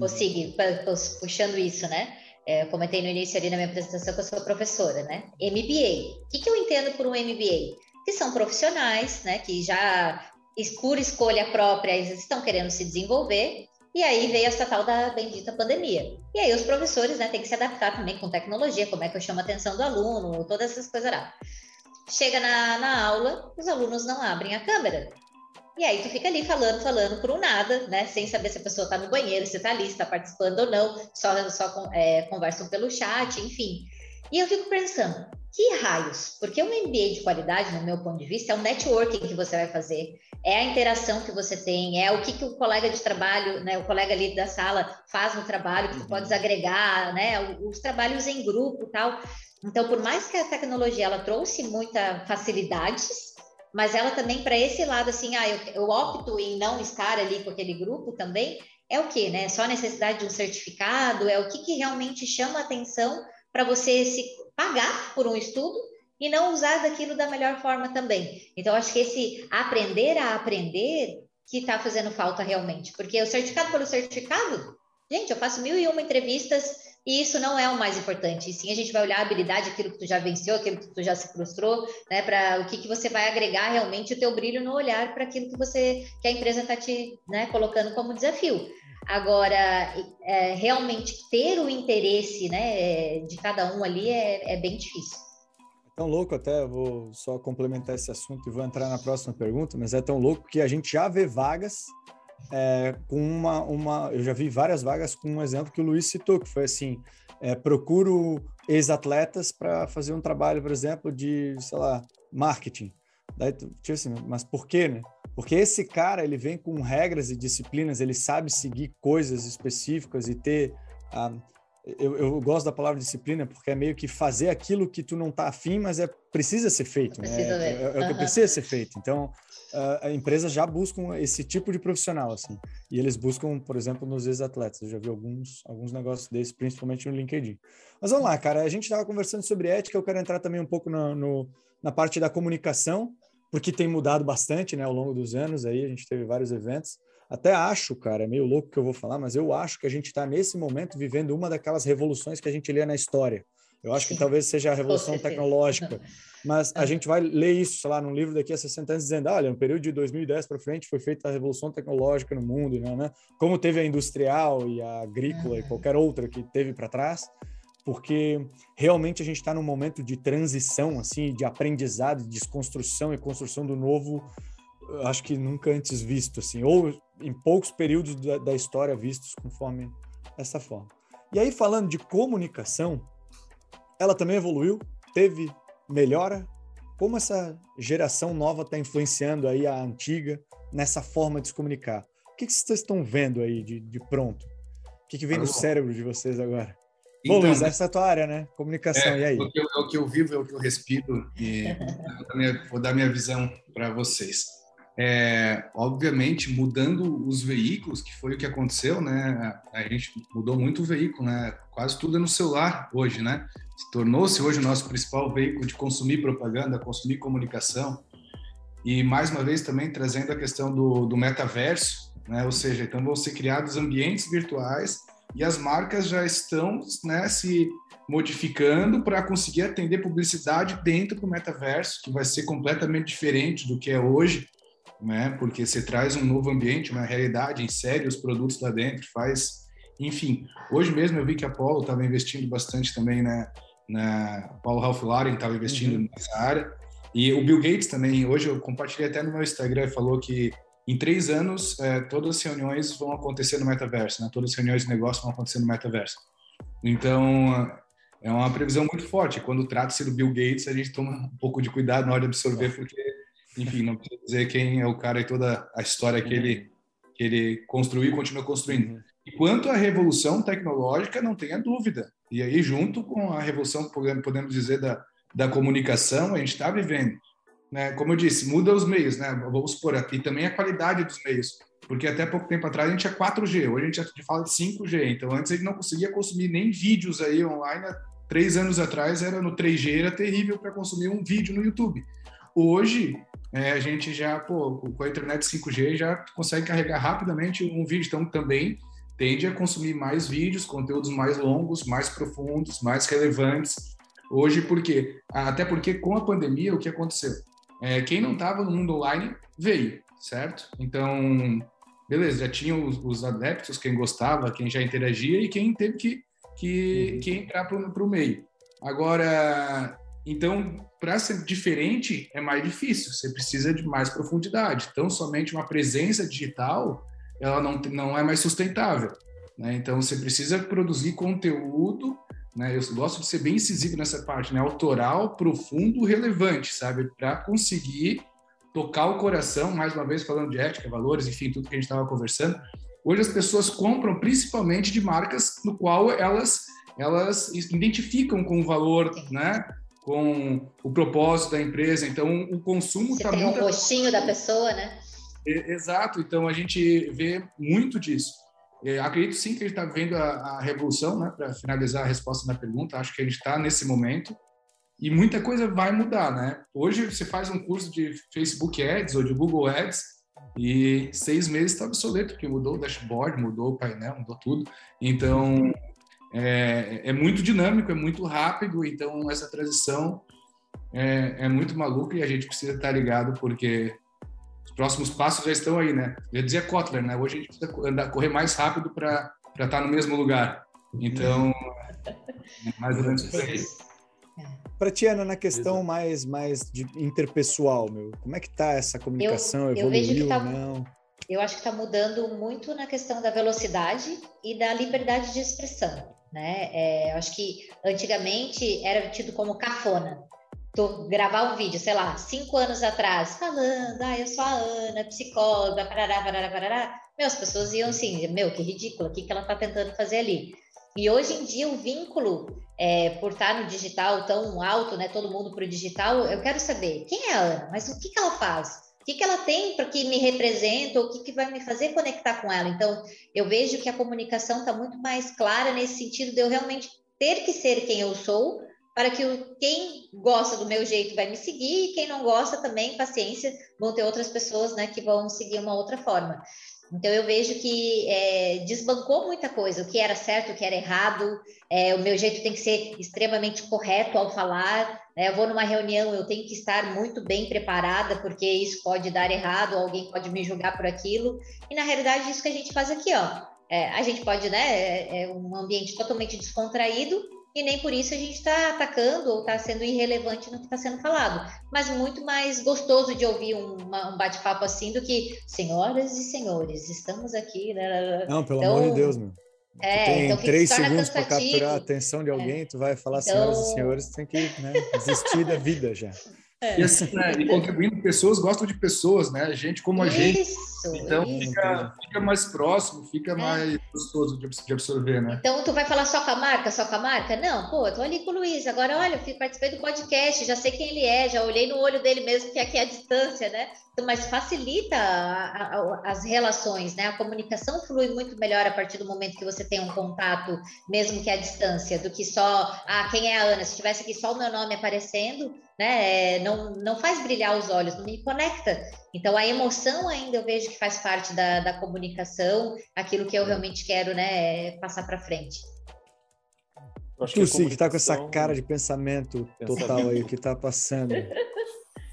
Ô, Sig, puxando isso, né? É, eu comentei no início ali na minha apresentação que eu sou professora, né? MBA. O que, que eu entendo por um MBA? Que são profissionais, né? Que já, por escolha própria, eles estão querendo se desenvolver. E aí veio essa tal da bendita pandemia. E aí os professores, né, têm que se adaptar também com tecnologia, como é que eu chamo a atenção do aluno, todas essas coisas lá. Chega na, na aula, os alunos não abrem a câmera. E aí tu fica ali falando, falando por um nada, né? Sem saber se a pessoa está no banheiro, se está ali, se está participando ou não, só, só é, conversam pelo chat, enfim. E eu fico pensando, que raios? Porque um MBA de qualidade, no meu ponto de vista, é o networking que você vai fazer, é a interação que você tem, é o que, que o colega de trabalho, né, o colega ali da sala faz no trabalho, que tu uhum. pode agregar, né, os trabalhos em grupo e tal. Então, por mais que a tecnologia ela trouxe muita facilidades, mas ela também para esse lado assim, ah, eu, eu, opto em não estar ali com aquele grupo também, é o que, né? Só a necessidade de um certificado, é o que, que realmente chama atenção para você se pagar por um estudo e não usar daquilo da melhor forma também. Então, acho que esse aprender a aprender que está fazendo falta realmente, porque o certificado pelo certificado, gente, eu faço mil e uma entrevistas e isso não é o mais importante. E sim, a gente vai olhar a habilidade, aquilo que tu já venceu, aquilo que tu já se frustrou, né? Para o que, que você vai agregar realmente o teu brilho no olhar para aquilo que você que a empresa está te né, colocando como desafio. Agora, é, realmente ter o interesse né, de cada um ali é, é bem difícil. Tão louco, até vou só complementar esse assunto e vou entrar na próxima pergunta, mas é tão louco que a gente já vê vagas é, com uma, uma. Eu já vi várias vagas com um exemplo que o Luiz citou, que foi assim: é, procuro ex-atletas para fazer um trabalho, por exemplo, de, sei lá, marketing. Daí, tipo assim, mas por quê, né? Porque esse cara, ele vem com regras e disciplinas, ele sabe seguir coisas específicas e ter. Uh, eu, eu, gosto da palavra disciplina porque é meio que fazer aquilo que tu não tá afim, mas é precisa ser feito, né? Precisa é, é, é, o que precisa ser feito. Então, uh, a empresa já buscam esse tipo de profissional, assim. E eles buscam, por exemplo, nos ex-atletas. Eu já vi alguns, alguns negócios desses, principalmente no LinkedIn. Mas vamos lá, cara. A gente estava conversando sobre ética, eu quero entrar também um pouco no, no, na parte da comunicação porque tem mudado bastante, né, ao longo dos anos aí, a gente teve vários eventos. Até acho, cara, é meio louco que eu vou falar, mas eu acho que a gente está nesse momento vivendo uma daquelas revoluções que a gente lê na história. Eu acho que talvez seja a revolução tecnológica, mas a gente vai ler isso, sei lá, num livro daqui a 60 anos, dizendo, olha, no período de 2010 para frente foi feita a revolução tecnológica no mundo, né? né? Como teve a industrial e a agrícola e qualquer outra que teve para trás porque realmente a gente está num momento de transição, assim, de aprendizado, de desconstrução e construção do novo, acho que nunca antes visto, assim, ou em poucos períodos da, da história vistos conforme essa forma. E aí, falando de comunicação, ela também evoluiu, teve melhora. Como essa geração nova está influenciando aí a antiga nessa forma de se comunicar? O que, que vocês estão vendo aí de, de pronto? O que, que vem no cérebro de vocês agora? Bom, então, Luiz, essa é a tua área, né? Comunicação, é, e aí? É o, que eu, é o que eu vivo, é o que eu respiro, e vou, dar minha, vou dar minha visão para vocês. É, obviamente, mudando os veículos, que foi o que aconteceu, né? A gente mudou muito o veículo, né? Quase tudo é no celular hoje, né? Tornou-se hoje o nosso principal veículo de consumir propaganda, consumir comunicação. E, mais uma vez, também trazendo a questão do, do metaverso, né? Ou seja, então vão ser criados ambientes virtuais e as marcas já estão né, se modificando para conseguir atender publicidade dentro do metaverso, que vai ser completamente diferente do que é hoje, né? Porque você traz um novo ambiente, uma realidade, insere os produtos lá dentro, faz, enfim. Hoje mesmo eu vi que a Apollo estava investindo bastante também, né? Na Paulo Ralph Lauren estava investindo uhum. nessa área e o Bill Gates também. Hoje eu compartilhei até no meu Instagram, falou que em três anos, é, todas as reuniões vão acontecer no metaverso, né? Todas as reuniões de negócio vão acontecer no metaverso. Então, é uma previsão muito forte. Quando trata-se do Bill Gates, a gente toma um pouco de cuidado na hora de absorver, porque, enfim, não precisa dizer quem é o cara e toda a história que ele, que ele construiu e continua construindo. E quanto à revolução tecnológica, não tenha dúvida. E aí, junto com a revolução, podemos dizer, da, da comunicação, a gente está vivendo né, como eu disse, muda os meios, né? Vamos supor, e também a qualidade dos meios. Porque até pouco tempo atrás a gente tinha 4G, hoje a gente fala de 5G. Então antes a gente não conseguia consumir nem vídeos aí online. Três anos atrás era no 3G, era terrível para consumir um vídeo no YouTube. Hoje é, a gente já, pô, com a internet 5G já consegue carregar rapidamente um vídeo. Então também tende a consumir mais vídeos, conteúdos mais longos, mais profundos, mais relevantes. Hoje, por quê? Até porque com a pandemia, o que aconteceu? É, quem não estava no mundo online veio, certo? Então, beleza, já tinha os, os, adeptos, quem gostava, quem já interagia e quem teve que, que, uhum. que entrar para o meio. Agora, então, para ser diferente é mais difícil, você precisa de mais profundidade. Então, somente uma presença digital, ela não, não é mais sustentável. Né? Então, você precisa produzir conteúdo, né? eu gosto de ser bem incisivo nessa parte, né? autoral, profundo, relevante, sabe? Para conseguir tocar o coração, mais uma vez falando de ética, valores, enfim, tudo que a gente estava conversando. Hoje as pessoas compram principalmente de marcas no qual elas elas identificam com o valor, né? Com o propósito da empresa. Então o consumo está muito. Tem o rostinho da pessoa, né? Exato. Então a gente vê muito disso. Acredito sim que a gente está vendo a, a, revolução, né? Para finalizar a resposta da pergunta, acho que a gente está nesse momento e muita coisa vai mudar, né? Hoje você faz um curso de Facebook Ads ou de Google Ads e seis meses está obsoleto, porque mudou o dashboard, mudou o painel, mudou tudo. Então, é, é muito dinâmico, é muito rápido, então essa transição é, é, muito maluca e a gente precisa estar ligado porque os próximos passos já estão aí, né? Eu dizia Kotler, né? Hoje a gente precisa andar, correr mais rápido para estar no mesmo lugar. Então, é mais ou menos isso aí. Para ti, Ana, na questão mais, mais de interpessoal, meu, como é que tá essa comunicação? Eu, eu Evoluiu, tá, não? Eu acho que está mudando muito na questão da velocidade e da liberdade de expressão, né? É, acho que antigamente era tido como cafona. Tu gravar um vídeo, sei lá, cinco anos atrás, falando, ah, eu sou a Ana, psicóloga, parará, parará, parará. Meu, as pessoas iam assim, meu, que ridículo, o que, que ela está tentando fazer ali? E hoje em dia o vínculo, é, por estar no digital tão alto, né, todo mundo para o digital, eu quero saber quem é a Ana, mas o que, que ela faz? O que, que ela tem para que me representa, o que, que vai me fazer conectar com ela? Então, eu vejo que a comunicação está muito mais clara nesse sentido de eu realmente ter que ser quem eu sou, para que quem gosta do meu jeito vai me seguir e quem não gosta também, paciência, vão ter outras pessoas né, que vão seguir uma outra forma. Então eu vejo que é, desbancou muita coisa, o que era certo, o que era errado, é, o meu jeito tem que ser extremamente correto ao falar. Né? Eu vou numa reunião, eu tenho que estar muito bem preparada, porque isso pode dar errado, alguém pode me julgar por aquilo. E na realidade, isso que a gente faz aqui, ó. É, a gente pode, né? É, é um ambiente totalmente descontraído, e nem por isso a gente está atacando ou está sendo irrelevante no que está sendo falado. Mas muito mais gostoso de ouvir um, um bate-papo assim do que senhoras e senhores, estamos aqui. Né? né, né. Não, pelo então, amor de Deus, meu. É, tem então três segundos para capturar a atenção de é. alguém, é. tu vai falar então... senhoras e senhores, tem que né, desistir da vida já. É. E assim, né, e contribuindo, pessoas gostam de pessoas, né? Gente como a isso, gente. Então isso. Fica, fica, mais próximo, fica é. mais gostoso de, de, absorver, né? Então tu vai falar só com a marca, só com a marca? Não, pô, eu tô ali com o Luiz. Agora, olha, eu participei do podcast, já sei quem ele é, já olhei no olho dele mesmo, que aqui é a distância, né? Então, mas facilita a, a, as relações, né? A comunicação flui muito melhor a partir do momento que você tem um contato, mesmo que à distância, do que só, ah, quem é a Ana? Se tivesse aqui só o meu nome aparecendo, né? É, não, não faz brilhar os olhos, não me conecta. Então, a emoção ainda eu vejo que faz parte da, da comunicação, aquilo que eu realmente quero, né? É passar para frente. Tu, sim, que está com essa cara de pensamento, pensamento total aí que está passando.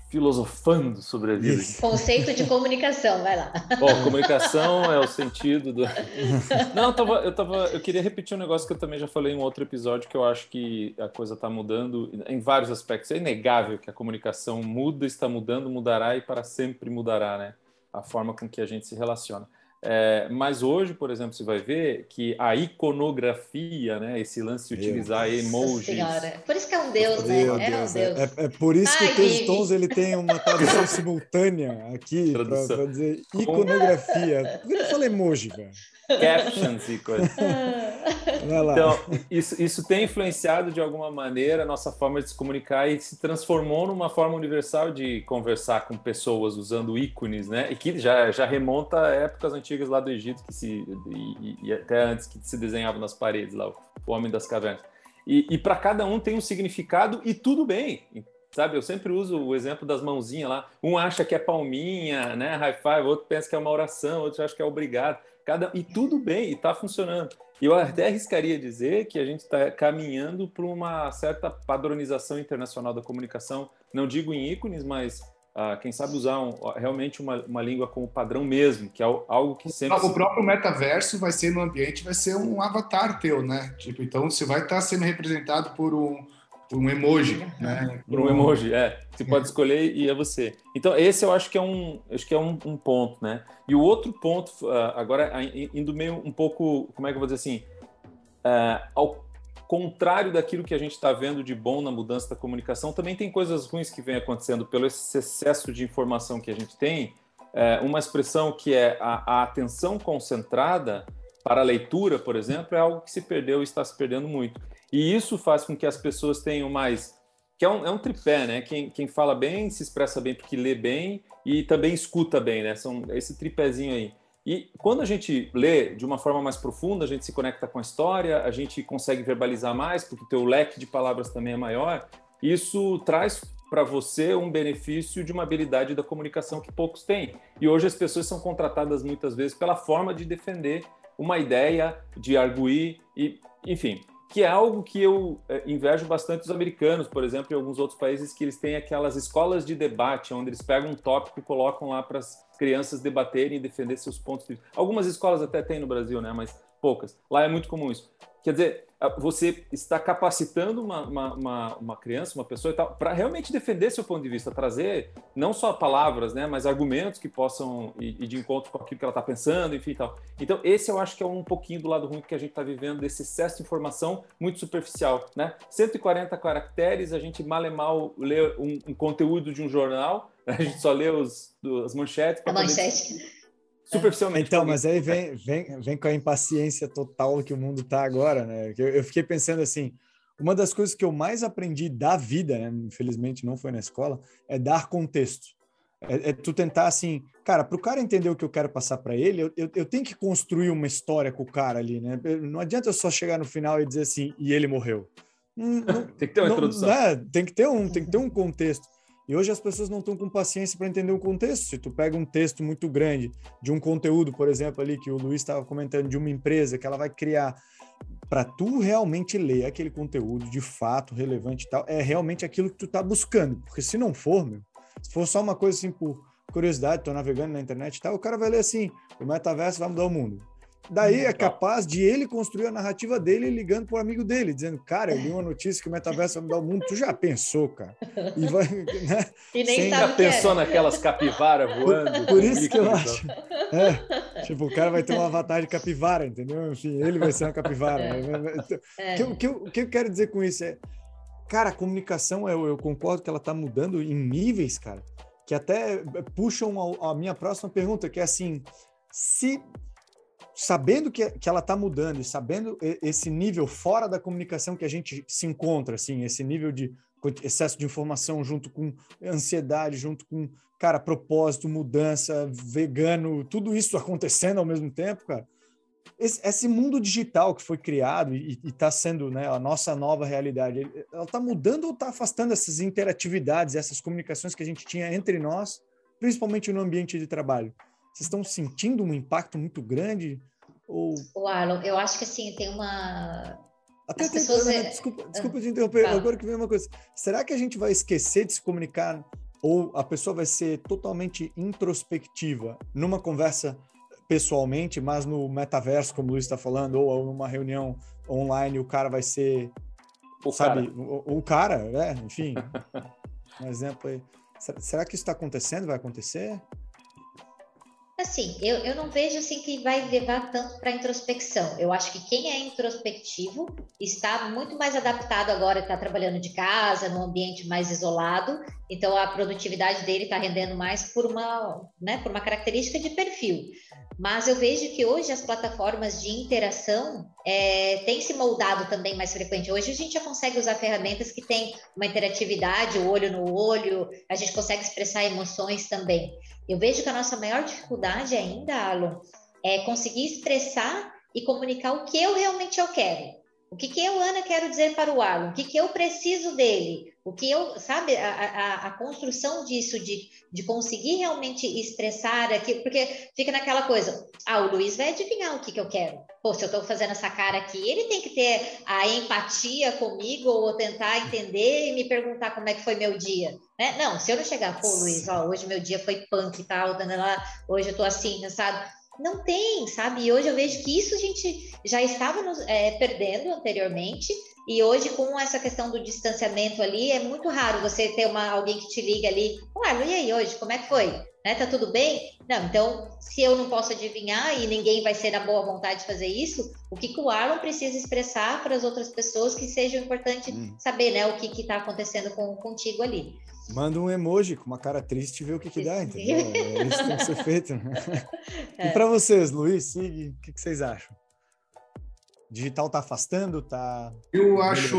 filosofando sobre a vida. Conceito de comunicação, vai lá. Bom, comunicação é o sentido do. Não, eu, tava, eu, tava, eu queria repetir um negócio que eu também já falei em um outro episódio, que eu acho que a coisa está mudando em vários aspectos. É inegável que a comunicação muda, está mudando, mudará e para sempre mudará, né? A forma com que a gente se relaciona. É, mas hoje, por exemplo, você vai ver que a iconografia, né, esse lance de utilizar Deus. emojis. Senhora. Por isso que é um deus, né? Deus, é um deus. É, é, por isso Ai, que o Teus Tons ele tem uma tradução simultânea aqui para dizer iconografia. Por que eu falei emoji, velho? Captions e coisas. Então, isso, isso tem influenciado de alguma maneira a nossa forma de se comunicar e se transformou numa forma universal de conversar com pessoas usando ícones, né? E que já, já remonta a épocas antigas lá do Egito que se e, e até antes que se desenhava nas paredes lá, o homem das cavernas. E, e para cada um tem um significado e tudo bem. Sabe, eu sempre uso o exemplo das mãozinhas lá. Um acha que é palminha, né, high five, outro pensa que é uma oração, outro acha que é obrigado. Cada e tudo bem, e está funcionando. E eu até arriscaria dizer que a gente está caminhando para uma certa padronização internacional da comunicação. Não digo em ícones, mas Quem sabe usar um, realmente uma, uma língua como padrão mesmo, que é algo que sempre. O próprio metaverso vai ser no ambiente, vai ser um avatar teu, né? Tipo, então você vai estar sendo representado por um, por um emoji, né? Por um emoji, é. Você pode escolher e é você. Então, esse eu acho que é um, acho que é um, um ponto, né? E o outro ponto, uh, agora indo meio um pouco, como é que eu vou dizer assim, uh, ao contrário daquilo que a gente está vendo de bom na mudança da comunicação, também tem coisas ruins que vem acontecendo pelo excesso de informação que a gente tem. É, uma expressão que é a, a, atenção concentrada para a leitura, por exemplo, é algo que se perdeu e está se perdendo muito. E isso faz com que as pessoas tenham mais. que é um, é um tripé, né? Quem, quem fala bem se expressa bem porque lê bem e também escuta bem, né? São esse tripézinho aí. E quando a gente lê de uma forma mais profunda, a gente se conecta com a história, a gente consegue verbalizar mais, porque o teu leque de palavras também é maior. Isso traz para você um benefício de uma habilidade da comunicação que poucos têm. E hoje as pessoas são contratadas muitas vezes pela forma de defender uma ideia, de arguir e, enfim, que é algo que eu é, invejo bastante os americanos, por exemplo, e alguns outros países que eles têm aquelas escolas de debate, onde eles pegam um tópico e colocam lá para as crianças debaterem e defender seus pontos de vista. Algumas escolas até têm no Brasil, né? Mas poucas. Lá é muito comum isso. Quer dizer, você está capacitando uma, uma, uma, uma criança, uma pessoa e tal, para realmente defender seu ponto de vista, trazer não só palavras, né, mas argumentos que possam ir, de encontro com aquilo que ela está pensando, enfim tal. Então, esse eu acho que é um pouquinho do lado ruim que a gente está vivendo, desse excesso de informação muito superficial, né? 140 caracteres, a gente mal e mal lê um, um conteúdo de um jornal? a gente só lê os, as manchetes. A manchete. Poder superficialmente. Então, mas aí vem, vem, vem com a impaciência total que o mundo está agora, né? Eu, eu, fiquei pensando assim, uma das coisas que eu mais aprendi da vida, né? infelizmente não foi na escola, é dar contexto. É, é tu tentar assim, cara, para o cara entender o que eu quero passar para ele, eu, eu, eu, tenho que construir uma história com o cara ali, né? Não adianta eu só chegar no final e dizer assim, e ele morreu. Não, tem que ter uma não, introdução. Né? Tem que ter um, tem que ter um contexto. E hoje as pessoas não estão com paciência para entender o contexto. Se tu pega um texto muito grande de um conteúdo, por exemplo, ali que o Luiz estava comentando de uma empresa que ela vai criar para tu realmente ler aquele conteúdo de fato relevante e tal, é realmente aquilo que tu está buscando. Porque se não for, meu, se for só uma coisa assim por curiosidade, tô navegando na internet e tal, o cara vai ler assim, o metaverso vai mudar o mundo. Daí é capaz de ele construir a narrativa dele ligando para o amigo dele, dizendo: Cara, eu li uma notícia que o metaverso vai mudar o mundo. Tu já pensou, cara? E, vai, né? e nem Sem... Já pensou é. naquelas capivaras voando? Por, por isso que eu acho. É, tipo, o cara vai ter um avatar de capivara, entendeu? Enfim, ele vai ser uma capivara. É. é. O, que, o, que, eu quero dizer com isso é. Cara, a comunicação, eu, eu concordo que ela está mudando em níveis, cara, que até puxam a, a minha próxima pergunta, que é assim: se sabendo que, que ela está mudando e sabendo esse nível fora da comunicação que a gente se encontra, assim, esse nível de excesso de informação junto com ansiedade, junto com, cara, propósito, mudança, vegano, tudo isso acontecendo ao mesmo tempo, cara. Esse, esse mundo digital que foi criado e está sendo né, a nossa nova realidade, ela está mudando ou está afastando essas interatividades, essas comunicações que a gente tinha entre nós, principalmente no ambiente de trabalho? Vocês estão sentindo um impacto muito grande? Ou... O Arlon, eu acho que assim, tem uma. Até As tem, pessoas... Né, desculpa, desculpa ah, te interromper, fala. agora que vem uma coisa. Será que a gente vai esquecer de se comunicar ou a pessoa vai ser totalmente introspectiva numa conversa pessoalmente, mas no metaverso, como o Luiz está falando, ou numa reunião online, o cara vai ser, o sabe, cara. O, o, cara, né? Enfim, um exemplo aí. Será que isso está acontecendo? Vai acontecer? Assim, eu, eu não vejo assim que vai levar tanto para introspecção. Eu acho que quem é introspectivo está muito mais adaptado agora, está trabalhando de casa, num ambiente mais isolado, então a produtividade dele está rendendo mais por uma, né, por uma característica de perfil. Mas eu vejo que hoje as plataformas de interação é, têm se moldado também mais frequente. Hoje a gente já consegue usar ferramentas que têm uma interatividade, o olho no olho, a gente consegue expressar emoções também. Eu vejo que a nossa maior dificuldade ainda, Alon, é conseguir expressar e comunicar o que eu realmente eu quero. O que, que eu, Ana, quero dizer para o Alon? O que, que eu preciso dele? O que eu, sabe, a, a, a construção disso, de, de conseguir realmente expressar aqui, porque fica naquela coisa, ah, o Luiz vai adivinhar o que, que eu quero. Pô, se eu estou fazendo essa cara aqui, ele tem que ter a empatia comigo ou tentar entender e me perguntar como é que foi meu dia. Né? Não, se eu não chegar, pô, Luiz, ó, hoje meu dia foi punk e tal, hoje eu tô assim, sabe? Não tem, sabe? E hoje eu vejo que isso a gente já estava nos, é, perdendo anteriormente, e hoje, com essa questão do distanciamento ali, é muito raro você ter uma, alguém que te liga ali, ué, e aí hoje, como é que foi? Né, tá tudo bem? Não, então, se eu não posso adivinhar e ninguém vai ser na boa vontade de fazer isso, o que, que o Arlon precisa expressar para as outras pessoas que seja importante hum. saber, né, o que está acontecendo com, contigo ali. Manda um emoji com uma cara triste e vê o que, que dá, entendeu? É isso que tem que ser feito. É. E para vocês, Luiz, Sig, o que, que, vocês acham? Digital está afastando, está Eu acho,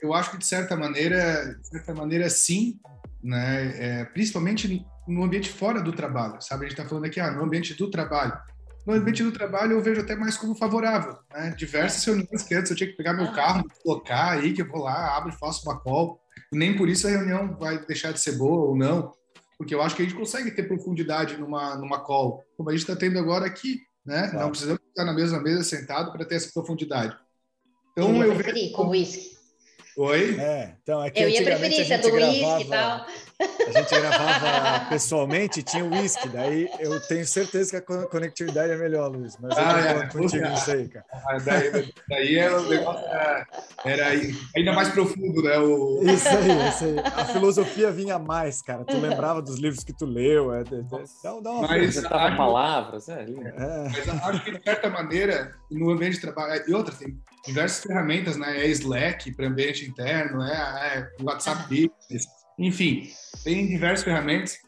eu acho que de certa maneira, de certa maneira sim, né? É, principalmente no ambiente fora do trabalho, sabe? A gente está falando aqui, ah, no ambiente do trabalho. No ambiente do trabalho eu vejo até mais como favorável, né? Diversas reuniões que antes eu tinha que pegar meu ah. carro, colocar aí que eu vou lá, abro e faço uma call nem por isso a reunião vai deixar de ser boa ou não, porque eu acho que a gente consegue ter profundidade numa, numa call, como a gente está tendo agora aqui, né? Claro. Não precisamos estar na mesma mesa sentado para ter essa profundidade. Então eu, eu vejo com whisky. Oi? É, então aqui eu ia preferir essa do uísque e tal. A gente gravava pessoalmente, tinha o uísque, daí eu tenho certeza que a conectividade é melhor, Luiz. Mas eu ah, é, contigo nisso aí, cara. Ah, daí, daí era, o negócio era, era, ainda mais profundo, né? O... Isso aí, isso aí. A filosofia vinha mais, cara. Tu lembrava dos livros que tu leu. É, dá, dá uma mas, acho, palavras, é, é. Mas acho que, de certa maneira, no ambiente de trabalho. E outra, tem diversas ferramentas, né? É Slack para ambiente interno, é, é WhatsApp Business enfim, tem diversas ferramentas.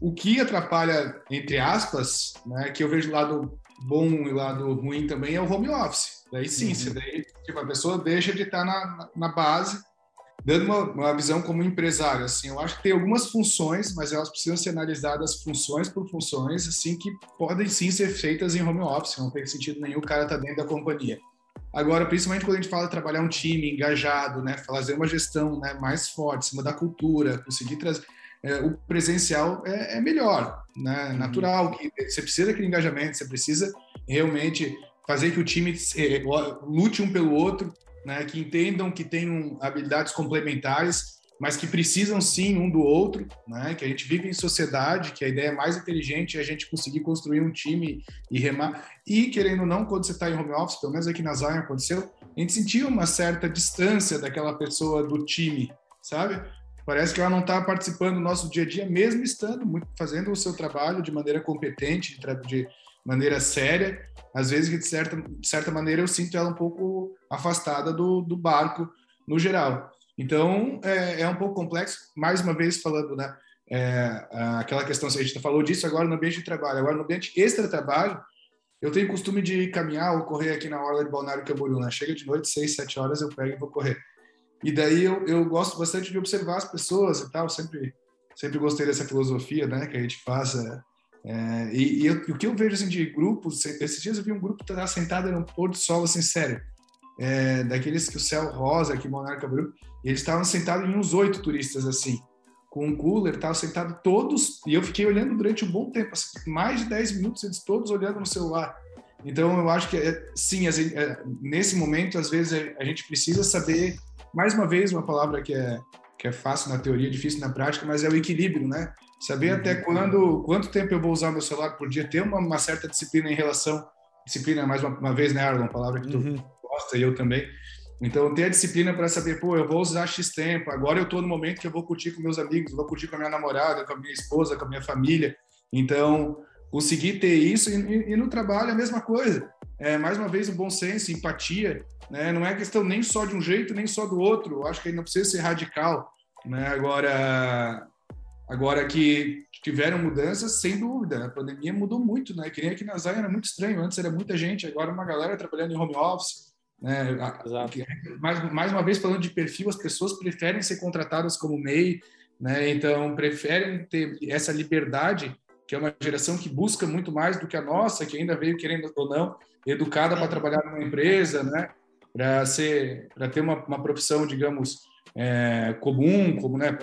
O que atrapalha, entre aspas, né, que eu vejo lado bom e lado ruim também, é o home office. Daí sim, uhum. daí, tipo, a pessoa deixa de estar na, na base, dando uma, uma, visão como empresário. Assim, eu acho que tem algumas funções, mas elas precisam ser analisadas funções por funções, assim, que podem sim ser feitas em home office. Não tem sentido nenhum o cara estar tá dentro da companhia. Agora, principalmente quando a gente fala de trabalhar um time engajado, né, fazer uma gestão né, mais forte, em cima da cultura, conseguir trazer. É, o presencial é, é melhor, né, uhum. natural. Que você precisa daquele engajamento, você precisa realmente fazer que o time é, lute um pelo outro, né, que entendam que tenham habilidades complementares mas que precisam sim um do outro, né? Que a gente vive em sociedade, que a ideia mais inteligente é a gente conseguir construir um time e remar. E querendo ou não, quando você está em home office, pelo menos aqui na Zion aconteceu, a gente sentia uma certa distância daquela pessoa do time, sabe? Parece que ela não está participando do nosso dia a dia, mesmo estando muito, fazendo o seu trabalho de maneira competente, de maneira séria. Às vezes, de certa, de certa maneira, eu sinto ela um pouco afastada do, do barco no geral. Então, é, é um pouco complexo, mais uma vez falando, né? É, aquela questão, a gente falou disso agora no ambiente de trabalho, agora no ambiente extra-trabalho, eu tenho costume de caminhar ou correr aqui na orla de Balneário Camboriú, né? Chega de noite, seis, sete horas, eu pego e vou correr. E daí eu, eu gosto bastante de observar as pessoas e tal, sempre sempre gostei dessa filosofia, né, que a gente faça. É, e, e, eu, o que eu vejo assim de grupos, esses dias eu vi um grupo que estava sentado no pôr do sol, assim, sério, é, daqueles que o céu rosa aqui em Balneário Camboriú, e eles estavam sentados em uns oito turistas assim, com um cooler, estavam sentados todos, e eu fiquei olhando durante um bom tempo, assim, mais de dez minutos, eles todos olhando no celular. Então eu acho que é, sim, é, nesse momento às vezes a gente precisa saber, mais uma vez uma palavra que é que é fácil na teoria, difícil na prática, mas é o equilíbrio, né? Saber uhum. até quando, quanto tempo eu vou usar meu celular por dia, ter uma, uma certa disciplina em relação, disciplina mais uma, uma vez, né, Arlon, palavra que tu uhum. gosta e eu também, então, ter a disciplina para saber, pô, eu vou usar X tempo, agora eu estou no momento que eu vou curtir com meus amigos, vou curtir com a minha namorada, com a minha esposa, com a minha família. Então, conseguir ter isso e, e, no trabalho a mesma coisa. É, mais uma vez, o bom senso, empatia, né? não é questão nem só de um jeito, nem só do outro. Eu acho que não precisa ser radical. Né? Agora, agora que tiveram mudanças, sem dúvida. A pandemia mudou muito, né? Que nem aqui na era muito estranho. Antes era muita gente, agora uma galera trabalhando em home office. Né? Mais, mais uma vez, falando de perfil, as pessoas preferem ser contratadas como MEI, né? então preferem ter essa liberdade, que é uma geração que busca muito mais do que a nossa, que ainda veio, querendo ou não, educada para trabalhar numa empresa, né? para ser para ter uma, uma profissão, digamos, é, comum, como né,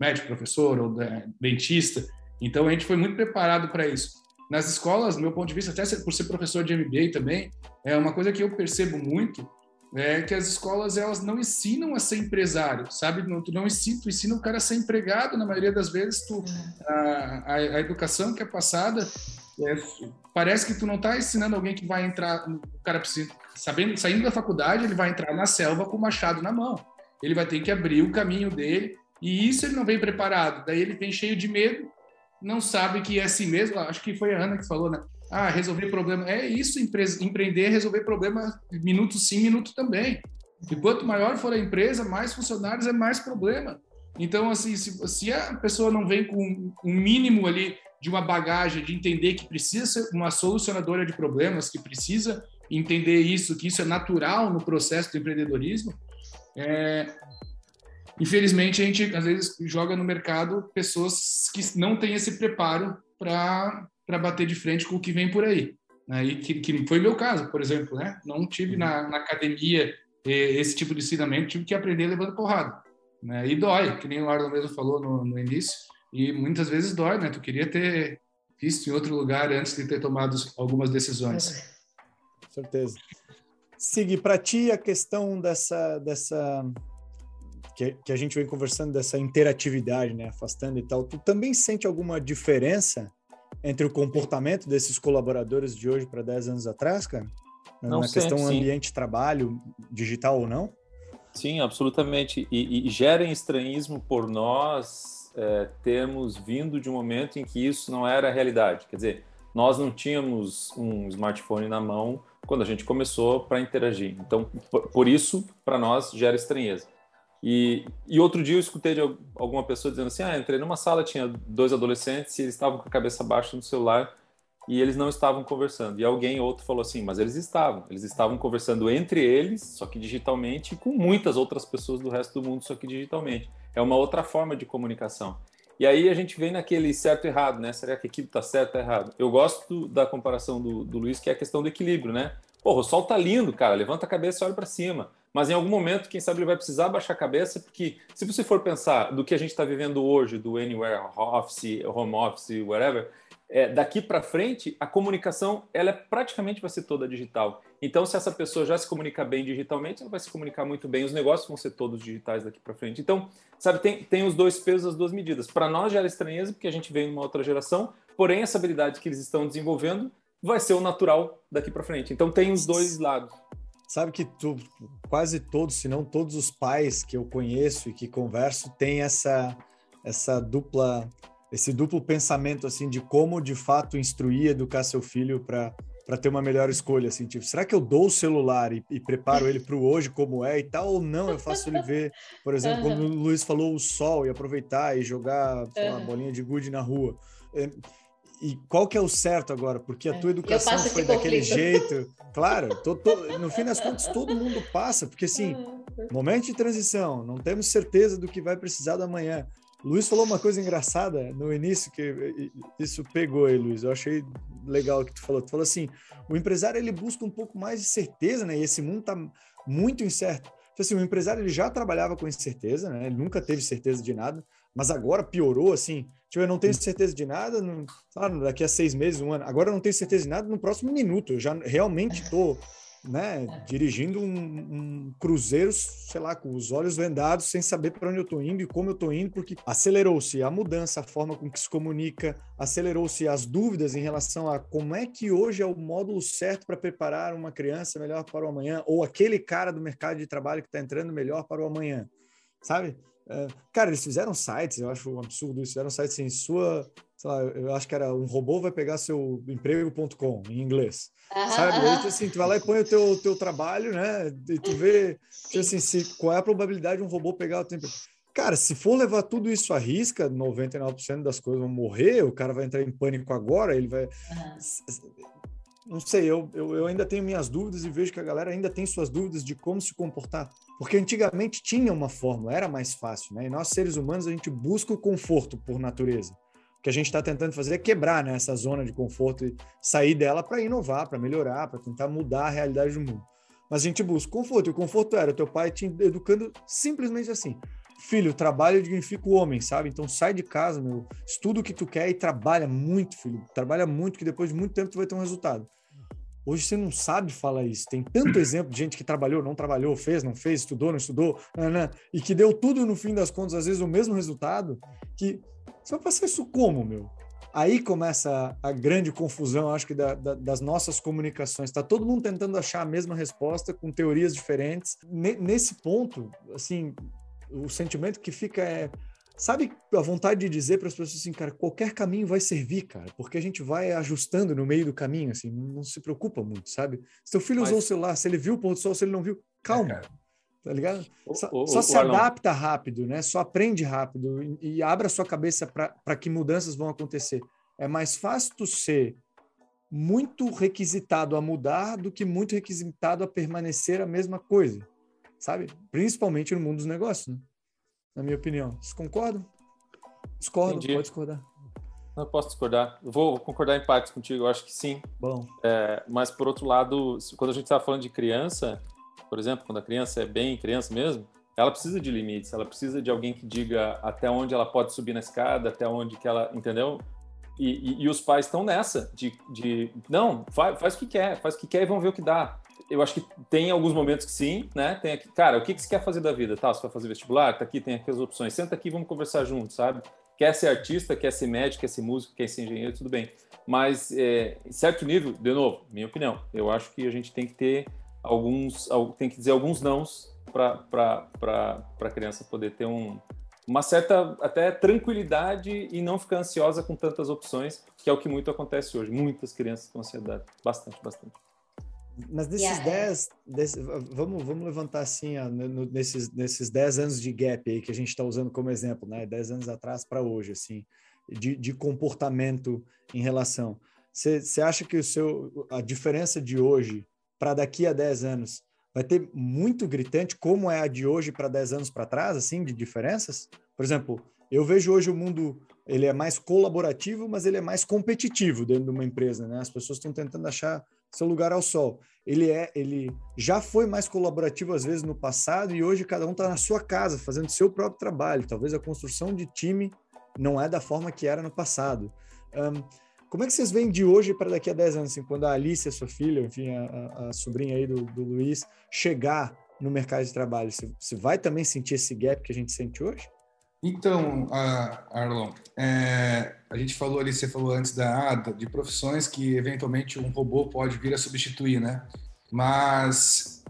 médico, professor ou é, dentista. Então a gente foi muito preparado para isso. Nas escolas, do meu ponto de vista, até por ser professor de MBA também, é uma coisa que eu percebo muito é que as escolas elas não ensinam a ser empresário, sabe? Não, tu não ensina, tu ensina o cara a ser empregado na maioria das vezes. Tu, a, a, educação que é passada é, parece que tu não está ensinando alguém que vai entrar, o cara precisa, sabendo, saindo da faculdade, ele vai entrar na selva com o machado na mão. Ele vai ter que abrir o caminho dele e isso ele não vem preparado. Daí ele vem cheio de medo, não sabe que é assim mesmo. Acho que foi a Ana que falou, né? Ah, resolver problema. É isso, empreender é resolver problema minuto sim, minuto também. E quanto maior for a empresa, mais funcionários é mais problema. Então, assim, se, se a pessoa não vem com um mínimo ali de uma bagagem de entender que precisa ser uma solucionadora de problemas, que precisa entender isso, que isso é natural no processo do empreendedorismo, é, infelizmente a gente às vezes joga no mercado pessoas que não têm esse preparo para bater de frente com o que vem por aí. Né? E que, que foi meu caso, por exemplo, né? Não tive na, na academia esse tipo de ensinamento, tive que aprender levando porrada. Né? E dói, que nem o Arno mesmo falou no, no início, e muitas vezes dói, né? Tu queria ter visto em outro lugar antes de ter tomado algumas decisões. Com certeza. Sigui, para ti a questão dessa, dessa que, que a gente vem conversando dessa interatividade, né, afastando e tal, tu também sente alguma diferença entre o comportamento desses colaboradores de hoje para 10 anos atrás, cara? Não Na questão sim. ambiente trabalho, digital ou não? Sim, absolutamente. E, e gera estranhismo por nós é, termos vindo de um momento em que isso não era a realidade. Quer dizer, nós não tínhamos um smartphone na mão quando a gente começou para interagir. Então, por, por isso, para nós, gera estranheza. E, e outro dia eu escutei de alguma pessoa dizendo assim: ah, entrei numa sala, tinha dois adolescentes e eles estavam com a cabeça baixa no celular e eles não estavam conversando. E alguém outro falou assim: mas eles estavam. Eles estavam conversando entre eles, só que digitalmente, e com muitas outras pessoas do resto do mundo, só que digitalmente. É uma outra forma de comunicação. E aí a gente vem naquele certo e errado, né? Será que aquilo está certo ou errado? Eu gosto da comparação do, do Luiz, que é a questão do equilíbrio, né? Porra, o sol tá lindo, cara. Levanta a cabeça e olha para cima mas em algum momento, quem sabe ele vai precisar baixar a cabeça, porque se você for pensar do que a gente está vivendo hoje, do anywhere office, home office, whatever, é, daqui para frente, a comunicação ela é, praticamente vai ser toda digital. Então, se essa pessoa já se comunica bem digitalmente, ela vai se comunicar muito bem. Os negócios vão ser todos digitais daqui para frente. Então, sabe, tem, tem os dois pesos, as duas medidas. Para nós gera estranheza, porque a gente vem numa outra geração, porém, essa habilidade que eles estão desenvolvendo vai ser o natural daqui para frente. Então, tem os dois lados. Sabe que tu, quase todos, se não todos os pais que eu conheço e que converso têm essa essa dupla esse duplo pensamento assim de como de fato instruir, educar seu filho para para ter uma melhor escolha, assim, tipo, será que eu dou o celular e, e preparo ele para o hoje como é e tal, ou não, eu faço ele ver, por exemplo, quando o Luiz falou o sol e aproveitar e jogar uhum. lá, bolinha de gude na rua. É, e qual que é o certo agora? Porque a é, tua educação foi daquele jeito. Claro, tô, tô, no fim das contas, todo mundo passa, porque assim, ah, momento de transição, não temos certeza do que vai precisar da manhã. Luiz falou uma coisa engraçada no início, que isso pegou aí, Luiz. Eu achei legal o que tu falou. Tu falou assim: o empresário ele busca um pouco mais de certeza, né? E esse mundo tá muito incerto. Então, assim, o empresário ele já trabalhava com incerteza, né? Ele nunca teve certeza de nada, mas agora piorou, assim. Tipo, eu não tenho certeza de nada, no, sabe, daqui a seis meses, um ano. Agora eu não tenho certeza de nada no próximo minuto. Eu já realmente estou né, dirigindo um, um, cruzeiro, sei lá, com os olhos vendados, sem saber para onde eu estou indo e como eu estou indo, porque acelerou-se a mudança, a forma com que se comunica, acelerou-se as dúvidas em relação a como é que hoje é o módulo certo para preparar uma criança melhor para o amanhã, ou aquele cara do mercado de trabalho que está entrando melhor para o amanhã, sabe? É, cara, eles fizeram sites, eu acho um absurdo isso, fizeram sites em sua, sei lá, eu acho que era um robô vai pegar seu emprego.com em inglês, sabe? Aí, assim, tu vai lá e põe o teu, teu trabalho, né? E tu vê, tipo assim, se, qual é a probabilidade de um robô pegar o teu emprego. Cara, se for levar tudo isso à risca, 99% das coisas vão morrer, o cara vai entrar em pânico agora, ele vai. Uhum. Não sei, eu, eu, eu, ainda tenho minhas dúvidas e vejo que a galera ainda tem suas dúvidas de como se comportar. Porque antigamente tinha uma fórmula, era mais fácil, né? E nós, seres humanos, a gente busca o conforto por natureza. O que a gente está tentando fazer é quebrar né, essa zona de conforto e sair dela para inovar, para melhorar, para tentar mudar a realidade do mundo. Mas a gente busca conforto, e o conforto era o teu pai te educando simplesmente assim filho, trabalho dignifica o homem, sabe? Então sai de casa, meu, estuda o que tu quer e trabalha muito, filho. Trabalha muito, que depois de muito tempo tu vai ter um resultado. Hoje você não sabe falar isso. Tem tanto exemplo de gente que trabalhou, não trabalhou, fez, não fez, estudou, não estudou, né, e que deu tudo no fim das contas, às vezes o mesmo resultado, que você vai passar isso como, meu? Aí começa a, grande confusão, acho que, da, da, das nossas comunicações. Está todo mundo tentando achar a mesma resposta com teorias diferentes. nesse ponto, assim, o sentimento que fica é. Sabe a vontade de dizer para as pessoas assim, cara, qualquer caminho vai servir, cara, porque a gente vai ajustando no meio do caminho, assim, não se preocupa muito, sabe? Se teu filho Mas... usou o celular, se ele viu o pôr do sol, se ele não viu, calma, é, tá ligado? Só, o, o, só o, se adapta rápido, né? Só aprende rápido e, e abra sua cabeça para que mudanças vão acontecer. É mais fácil tu ser muito requisitado a mudar do que muito requisitado a permanecer a mesma coisa sabe? Principalmente no mundo dos negócios, né? Na minha opinião. Vocês concordam? Discordo, pode discordar. Não posso discordar. vou concordar em partes contigo, eu acho que sim. Bom. É, mas, por outro lado, quando a gente está falando de criança, por exemplo, quando a criança é bem criança mesmo, ela precisa de limites, ela precisa de alguém que diga até onde ela pode subir na escada, até onde que ela, entendeu? E, e, e os pais estão nessa, de, de não, faz, faz o que quer, faz o que quer e vão ver o que dá eu acho que tem alguns momentos que sim, né? Tem aqui, cara, o que, que você quer fazer da vida? Tá, você vai fazer vestibular? Tá aqui, tem aqui as opções. Senta aqui, vamos conversar juntos, sabe? Quer ser artista, quer ser médico, quer ser músico, quer ser engenheiro, tudo bem. Mas, é, em certo nível, de novo, minha opinião, eu acho que a gente tem que ter alguns, tem que dizer alguns nãos para a criança poder ter um, uma certa até tranquilidade e não ficar ansiosa com tantas opções, que é o que muito acontece hoje. Muitas crianças com ansiedade. Bastante, bastante. Mas desses 10, yeah. vamos, vamos levantar assim, ó, no, nesses, nesses 10 anos de gap aí que a gente está usando como exemplo, né? 10 anos atrás para hoje, assim, de, de comportamento em relação. Você acha que o seu, a diferença de hoje para daqui a 10 anos vai ter muito gritante como é a de hoje para 10 anos para trás, assim, de diferenças? Por exemplo, eu vejo hoje o mundo ele é mais colaborativo, mas ele é mais competitivo dentro de uma empresa, né? As pessoas estão tentando achar seu lugar ao sol. Ele é, ele já foi mais colaborativo às vezes no passado e hoje cada um está na sua casa fazendo seu próprio trabalho. Talvez a construção de time não é da forma que era no passado. Um, como é que vocês veem de hoje para daqui a 10 anos, assim, quando a Alice, a sua filha, enfim, a, a, sobrinha aí do, do, Luiz, chegar no mercado de trabalho? Você, você vai também sentir esse gap que a gente sente hoje? Então, Arlon, é, a gente falou ali, você falou antes da de profissões que eventualmente um robô pode vir a substituir, né? Mas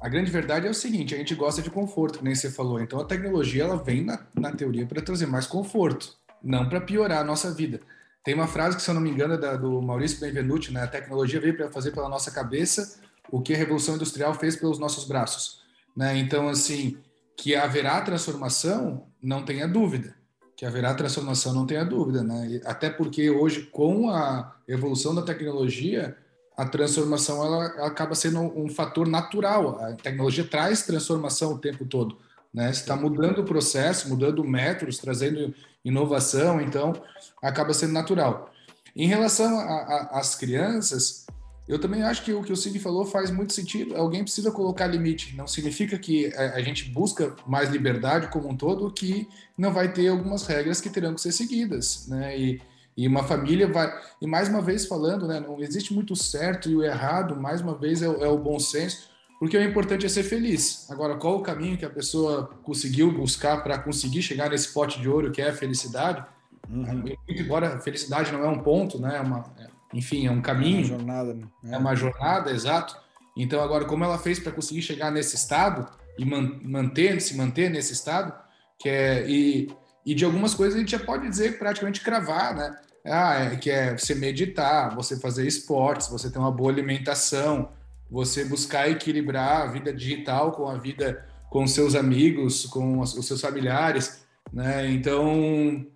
a grande verdade é o seguinte: a gente gosta de conforto, que nem você falou. Então a tecnologia ela vem na, na teoria para trazer mais conforto, não para piorar a nossa vida. Tem uma frase que, se eu não me engano, é da, do Maurício Benvenuti, né? A tecnologia veio para fazer pela nossa cabeça o que a Revolução Industrial fez pelos nossos braços, né? Então, assim, que haverá transformação, não tenha dúvida. Que haverá transformação, não tenha dúvida, né? Até porque hoje, com a evolução da tecnologia, a transformação ela, ela acaba sendo um, fator natural. A tecnologia traz transformação o tempo todo, né? Está mudando o processo, mudando métodos, trazendo inovação, então acaba sendo natural. Em relação às crianças, eu também acho que o que o Cid falou faz muito sentido. Alguém precisa colocar limite. Não significa que a gente busca mais liberdade como um todo, que não vai ter algumas regras que terão que ser seguidas, né? E, e uma família vai. E mais uma vez falando, né? Não existe muito certo e o errado. Mais uma vez é, é o bom senso, porque o importante é ser feliz. Agora, qual o caminho que a pessoa conseguiu buscar para conseguir chegar nesse pote de ouro que é a felicidade? Uhum. Embora a felicidade não é um ponto, né? É uma, é enfim, é um caminho. É uma jornada. Né? É uma jornada, exato. Então, agora, como ela fez para conseguir chegar nesse estado e man manter, se manter nesse estado, que é e, e de algumas coisas a gente já pode dizer praticamente cravar, né? Ah, é, que é você meditar, você fazer esportes, você ter uma boa alimentação, você buscar equilibrar a vida digital com a vida com seus amigos, com os seus familiares, né? Então,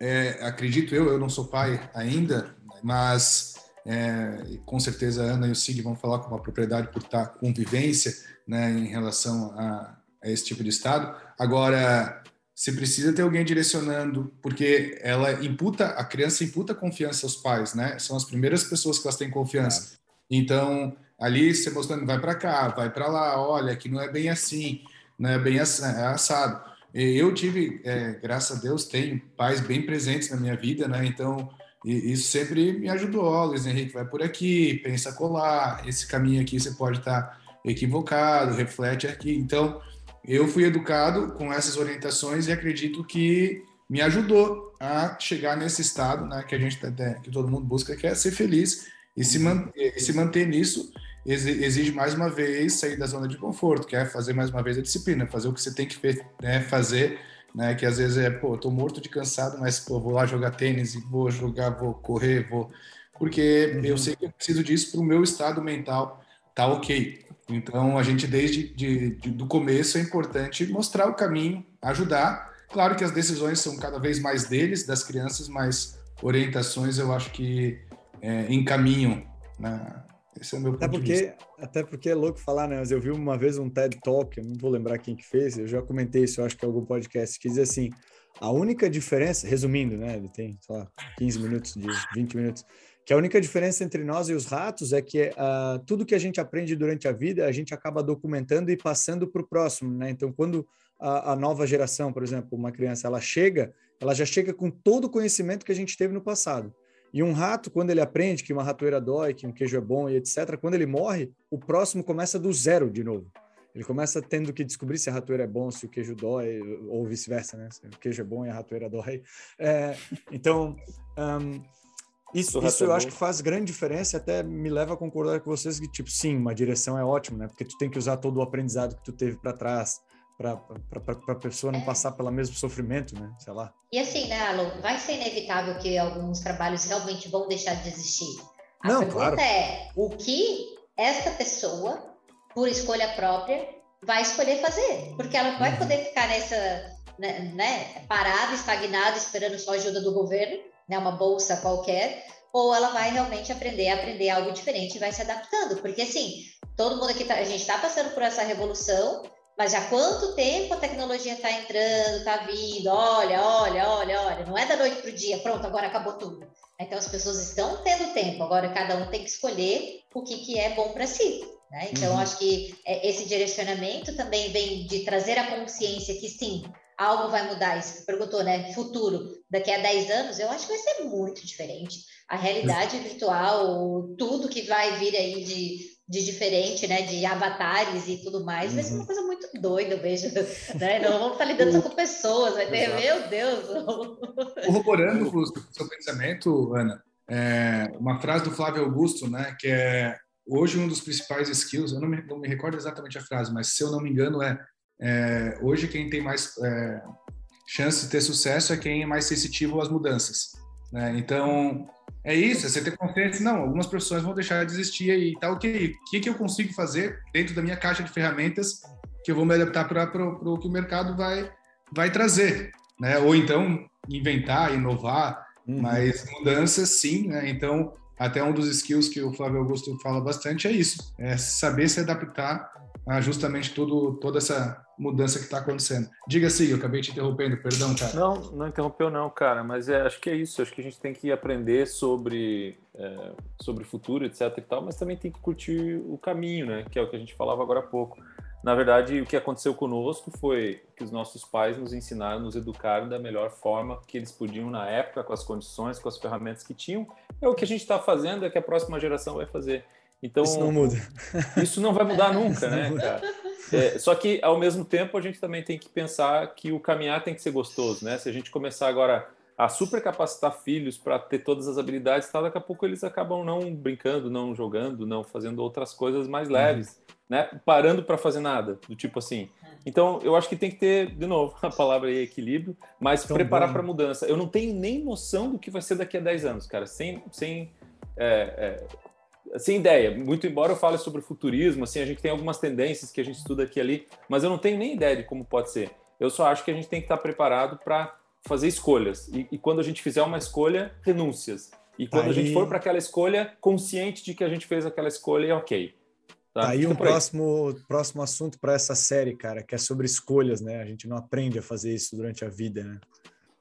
é, acredito eu, eu não sou pai ainda, mas é, com certeza a Ana e o Sig vão falar com uma propriedade por estar convivência, né, em relação a, a esse tipo de estado. Agora, se precisa ter alguém direcionando, porque ela imputa, a criança imputa confiança aos pais, né? São as primeiras pessoas que elas têm confiança. Então, ali você mostrando, vai para cá, vai para lá, olha, que não é bem assim, não é bem é assado. Eu tive, é, graças a Deus, tenho pais bem presentes na minha vida, né? Então, isso sempre me ajudou. Ó, Luiz Henrique, vai por aqui, pensa colar, esse caminho aqui você pode estar equivocado, reflete aqui. Então, eu fui educado com essas orientações e acredito que me ajudou a chegar nesse estado, né, que a gente tá, que todo mundo busca, que é ser feliz e se, manter, e se manter nisso exige mais uma vez sair da zona de conforto, que é fazer mais uma vez a disciplina, fazer o que você tem que né, fazer, né, que às vezes é, pô, tô morto de cansado, mas pô, vou lá jogar tênis, vou jogar, vou correr, vou, porque uhum. eu sei que eu preciso disso para o meu estado mental tá ok. Então, a gente, desde de, de, do começo, é importante mostrar o caminho, ajudar. Claro que as decisões são cada vez mais deles, das crianças, mas orientações eu acho que é, encaminham. Né? Esse é o meu até porque. Até porque é louco falar, né? Mas eu vi uma vez um TED Talk, eu não vou lembrar quem que fez, eu já comentei isso, eu acho que é algum podcast, que diz assim, a única diferença, resumindo, né? Ele tem, sei lá, 15 minutos, de 20 minutos que a única diferença entre nós e os ratos é que uh, tudo que a gente aprende durante a vida, a gente acaba documentando e passando para o próximo, né? Então, quando a, a, nova geração, por exemplo, uma criança, ela chega, ela já chega com todo o conhecimento que a gente teve no passado. E um rato, quando ele aprende que uma ratoeira dói, que um queijo é bom e etc., quando ele morre, o próximo começa do zero de novo. Ele começa tendo que descobrir se a ratoeira é bom, se o queijo dói, ou vice-versa, né? Se o queijo é bom e a ratoeira dói. É, então, um, isso, isso eu acho que faz grande diferença e até me leva a concordar com vocês que, tipo, sim, uma direção é ótima, né? Porque tu tem que usar todo o aprendizado que tu teve para trás para a pessoa não é. passar pelo mesmo sofrimento, né? Sei lá. E assim, né, Alô, vai ser inevitável que alguns trabalhos realmente vão deixar de existir. A não, pergunta claro. é o que esta pessoa, por escolha própria, vai escolher fazer? Porque ela vai uhum. poder ficar nessa, né, né, parada, estagnada, esperando só a ajuda do governo, né, uma bolsa qualquer, ou ela vai realmente aprender a aprender algo diferente e vai se adaptando. Porque assim, todo mundo aqui, tá, a gente está passando por essa revolução, mas já quanto tempo a tecnologia está entrando, está vindo, olha, olha, olha, olha, não é da noite para o dia, pronto, agora acabou tudo. Então as pessoas estão tendo tempo, agora cada um tem que escolher o que, que é bom para si. Né? Então, uhum. acho que é, esse direcionamento também vem de trazer a consciência que sim, algo vai mudar. Isso perguntou, né? Futuro, daqui a 10 anos, eu acho que vai ser muito diferente. A realidade virtual, tudo que vai vir aí de, de diferente, né? De avatares e tudo mais, uhum. vai ser uma uhum. coisa muito doida, eu vejo. Né? Não vamos estar lidando só com pessoas, vai ter, meu Deus. Corroborando o seu pensamento, Ana, é uma frase do Flávio Augusto, né? Que é hoje um dos principais skills, eu não me, não me recordo exatamente a frase, mas se eu não me engano é é, hoje, quem tem mais é, chance de ter sucesso é quem é mais sensitivo às mudanças. Né? Então, é isso, é você ter confiança. Não, algumas profissões vão deixar de existir e tal. Ok, o que, que eu consigo fazer dentro da minha caixa de ferramentas que eu vou me adaptar para o que o mercado vai, vai trazer? Né? Ou então, inventar, inovar, uhum. mas mudanças sim. Né? Então, até um dos skills que o Flávio Augusto fala bastante é isso, é saber se adaptar a justamente tudo, toda essa mudança que está acontecendo. Diga assim, eu acabei te interrompendo, perdão, cara. Não, não interrompeu não, cara, mas é, acho que é isso, acho que a gente tem que aprender sobre, é, sobre o futuro, etc e tal, mas também tem que curtir o caminho, né, que é o que a gente falava agora há pouco. Na verdade, o que aconteceu conosco foi que os nossos pais nos ensinaram, nos educaram da melhor forma que eles podiam na época, com as condições, com as ferramentas que tinham. É o que a gente está fazendo, é que a próxima geração vai fazer. Então, isso não muda. Isso não vai mudar nunca, né, cara? É, só que, ao mesmo tempo, a gente também tem que pensar que o caminhar tem que ser gostoso, né? Se a gente começar agora a supercapacitar filhos para ter todas as habilidades, tá, daqui a pouco eles acabam não brincando, não jogando, não fazendo outras coisas mais leves, uhum. né? Parando para fazer nada, do tipo assim. Então, eu acho que tem que ter, de novo, a palavra aí equilíbrio, mas Tão preparar para mudança. Eu não tenho nem noção do que vai ser daqui a 10 anos, cara, sem, sem, é, é, sem ideia. Muito embora eu fale sobre futurismo, assim, a gente tem algumas tendências que a gente estuda aqui e ali, mas eu não tenho nem ideia de como pode ser. Eu só acho que a gente tem que estar preparado para fazer escolhas. E, e, quando a gente fizer uma escolha, renúncias. E quando aí... a gente for para aquela escolha, consciente de que a gente fez aquela escolha, é ok. Tá, tá aí um próximo, próximo assunto para essa série, cara, que é sobre escolhas, né? A gente não aprende a fazer isso durante a vida, né?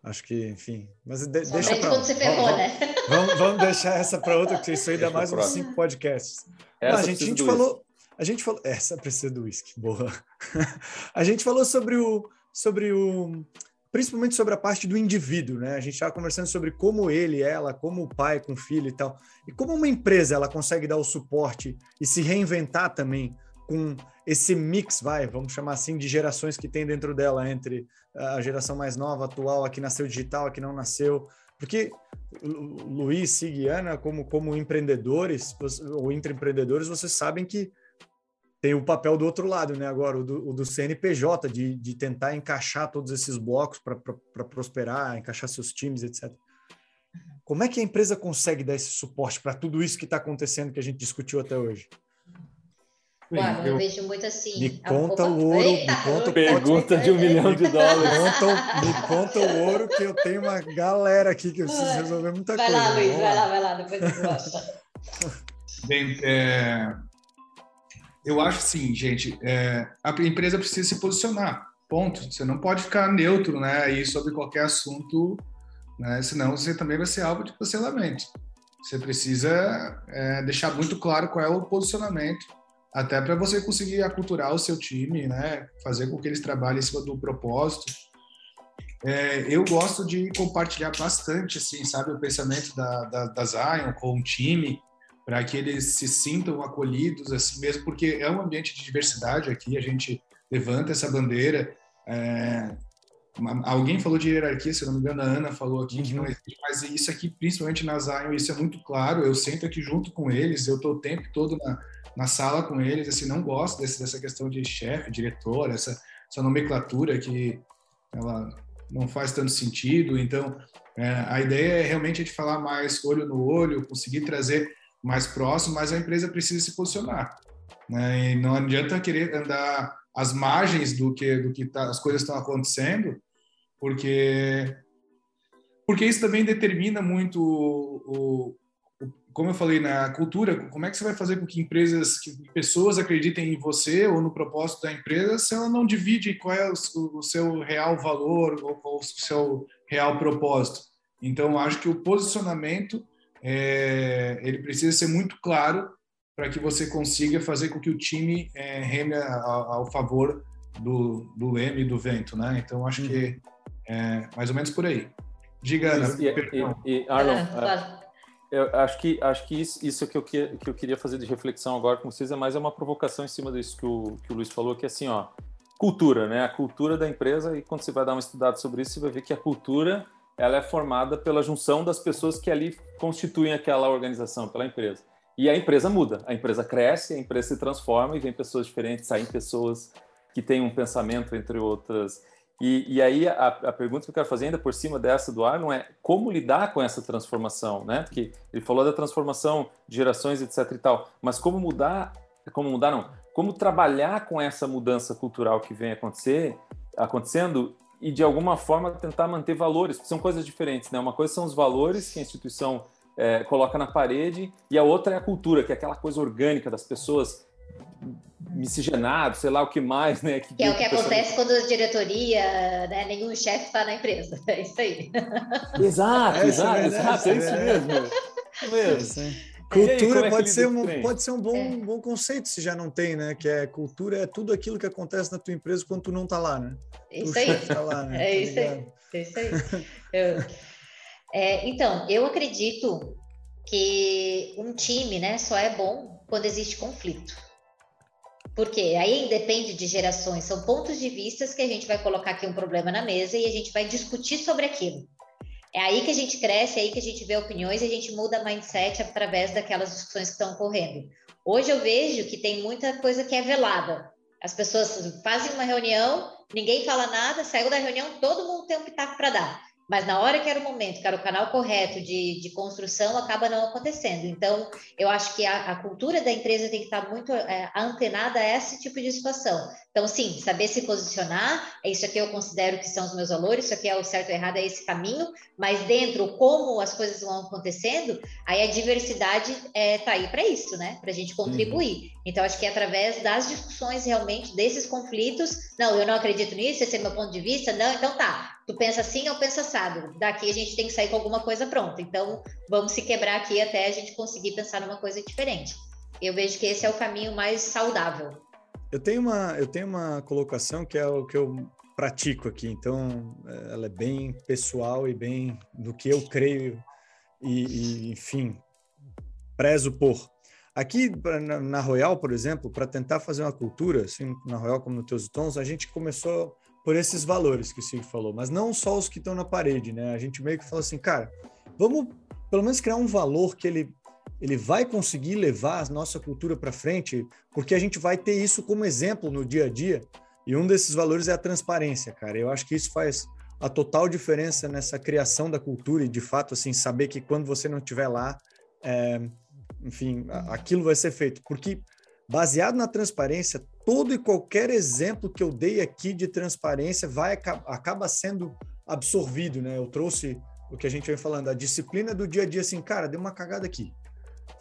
Acho que, enfim. Mas de, deixa para quando você ferrou, vamos, né? Vamos, vamos deixar essa para outra, porque isso aí dá mais uns cinco podcasts. Não, a gente, a gente falou. A gente falou. Essa precisa do uísque, boa. a gente falou sobre o. Sobre o principalmente sobre a parte do indivíduo, né? A gente estava conversando sobre como ele, ela, como o pai com o filho e tal, e como uma empresa ela consegue dar o suporte e se reinventar também com esse mix, vai, vamos chamar assim, de gerações que tem dentro dela entre a geração mais nova, atual, a que nasceu digital, a que não nasceu, porque Luiz, Sig como como empreendedores ou empreendedores, vocês sabem que tem o papel do outro lado, né? Agora, o do, o do CNPJ, de, de tentar encaixar todos esses blocos para prosperar, encaixar seus times, etc. Como é que a empresa consegue dar esse suporte para tudo isso que está acontecendo que a gente discutiu até hoje? Uau, eu, eu, vejo muito assim. Me conta o ouro, Eita, me conta Pergunta de um milhão de dólares. Me conta, me conta o ouro que eu tenho uma galera aqui que eu preciso resolver muita vai coisa. Vai lá, Luiz, vai lá, vai lá, depois eu Bem, é, eu acho assim, gente, é, a empresa precisa se posicionar, ponto. Você não pode ficar neutro, né, aí sobre qualquer assunto, né, senão você também vai ser alvo de cancelamento. Você precisa é, deixar muito claro qual é o posicionamento, até para você conseguir aculturar o seu time, né, fazer com que eles trabalhem em cima do propósito. É, eu gosto de compartilhar bastante, assim, sabe, o pensamento da, da, da Zion com o time, para que eles se sintam acolhidos assim mesmo, porque é um ambiente de diversidade aqui, a gente levanta essa bandeira. É, alguém falou de hierarquia, se não me engano, a Ana falou aqui uhum. que não uhum. existe, mas isso aqui, principalmente na Zion, isso é muito claro. Eu sento aqui junto com eles, eu estou o tempo todo na, na sala com eles, assim, não gosto desse, dessa questão de chefe, diretor, essa, essa nomenclatura que ela não faz tanto sentido. Então, é, a ideia é realmente de falar mais olho no olho, conseguir trazer mais próximo, mas a empresa precisa se posicionar. Né? E não adianta querer andar às margens do que do que tá, as coisas estão acontecendo, porque porque isso também determina muito o, o, como eu falei na cultura, como é que você vai fazer com que empresas, que pessoas acreditem em você ou no propósito da empresa, se ela não divide qual é o, o seu real valor ou qual o seu real propósito. Então, acho que o posicionamento é, ele precisa ser muito claro para que você consiga fazer com que o time é, reme ao, ao favor do, do leme e do vento, né? Então acho que é mais ou menos por aí. Diga, Ana. E, e, e Arnold, é, eu acho que acho que isso, isso que, eu, que eu queria fazer de reflexão agora com vocês é mais uma provocação em cima disso que o, que o Luiz falou, que é assim, ó, cultura, né? A cultura da empresa, e quando você vai dar uma estudada sobre isso, você vai ver que a cultura ela é formada pela junção das pessoas que ali constituem aquela organização, pela empresa. E a empresa muda, a empresa cresce, a empresa se transforma e vem pessoas diferentes, saem pessoas que têm um pensamento, entre outras. E, e aí a, a, pergunta que eu quero fazer ainda por cima dessa do Arnon é como lidar com essa transformação, né? Porque ele falou da transformação de gerações, etc e tal, mas como mudar, como mudar não, como trabalhar com essa mudança cultural que vem acontecer, acontecendo e de alguma forma tentar manter valores, são coisas diferentes, né? Uma coisa são os valores que a instituição é, coloca na parede e a outra é a cultura, que é aquela coisa orgânica das pessoas miscigenado, sei lá o que mais, né? Que, que é o que acontece quando a diretoria, né, nenhum chefe está na empresa. É isso aí. Exato, é, exato, é exato, é isso mesmo. É mesmo. Cultura pode, ser um, pode ser um bom, é. bom conceito se já não tem, né? Que é cultura é tudo aquilo que acontece na tua empresa quando tu não tá lá, né? É isso aí. Tá lá, né? É, isso aí. é isso aí. Eu, é, então, eu acredito que um time, né, só é bom quando existe conflito. Porque aí depende de gerações, são pontos de vista que a gente vai colocar aqui um problema na mesa e a gente vai discutir sobre aquilo. É aí que a gente cresce, é aí que a gente vê opiniões e a gente muda mindset através daquelas discussões que estão ocorrendo. Hoje eu vejo que tem muita coisa que é velada. As pessoas fazem uma reunião, ninguém fala nada, saiu da reunião, todo mundo tem um pitaco para dar. Mas na hora que era o momento, que era o canal correto de, de construção, acaba não acontecendo. Então, eu acho que a, a cultura da empresa tem que estar muito é, antenada a esse tipo de situação. Então, sim, saber se posicionar, é isso aqui eu considero que são os meus valores, isso aqui é o certo ou errado, é esse caminho, mas dentro, como as coisas vão acontecendo, aí a diversidade está é, tá aí para isso, né? Para a gente contribuir. Uhum. Então, acho que é através das discussões realmente desses conflitos, não, eu não acredito nisso, esse é meu ponto de vista, não, então tá, tu pensa assim ou pensa assado, daqui a gente tem que sair com alguma coisa pronta. Então, vamos se quebrar aqui até a gente conseguir pensar numa coisa diferente. Eu vejo que esse é o caminho mais saudável. Eu tenho uma, eu tenho uma colocação que é o que eu pratico aqui, então é, ela é bem pessoal e bem do que eu creio e, e enfim, prezo por. Aqui na, Royal, por exemplo, para tentar fazer uma cultura, assim, na Royal como no Teus Tons, a gente começou por esses valores que o Sig falou, mas não só os que estão na parede, né? A gente meio que falou assim, cara, vamos pelo menos criar um valor que ele ele vai conseguir levar a nossa cultura para frente, porque a gente vai ter isso como exemplo no dia a dia. E um desses valores é a transparência, cara. Eu acho que isso faz a total diferença nessa criação da cultura e, de fato, assim, saber que quando você não estiver lá, é, enfim, aquilo vai ser feito. Porque, baseado na transparência, todo e qualquer exemplo que eu dei aqui de transparência vai acaba sendo absorvido, né? Eu trouxe o que a gente vem falando, a disciplina do dia a dia, assim, cara, deu uma cagada aqui.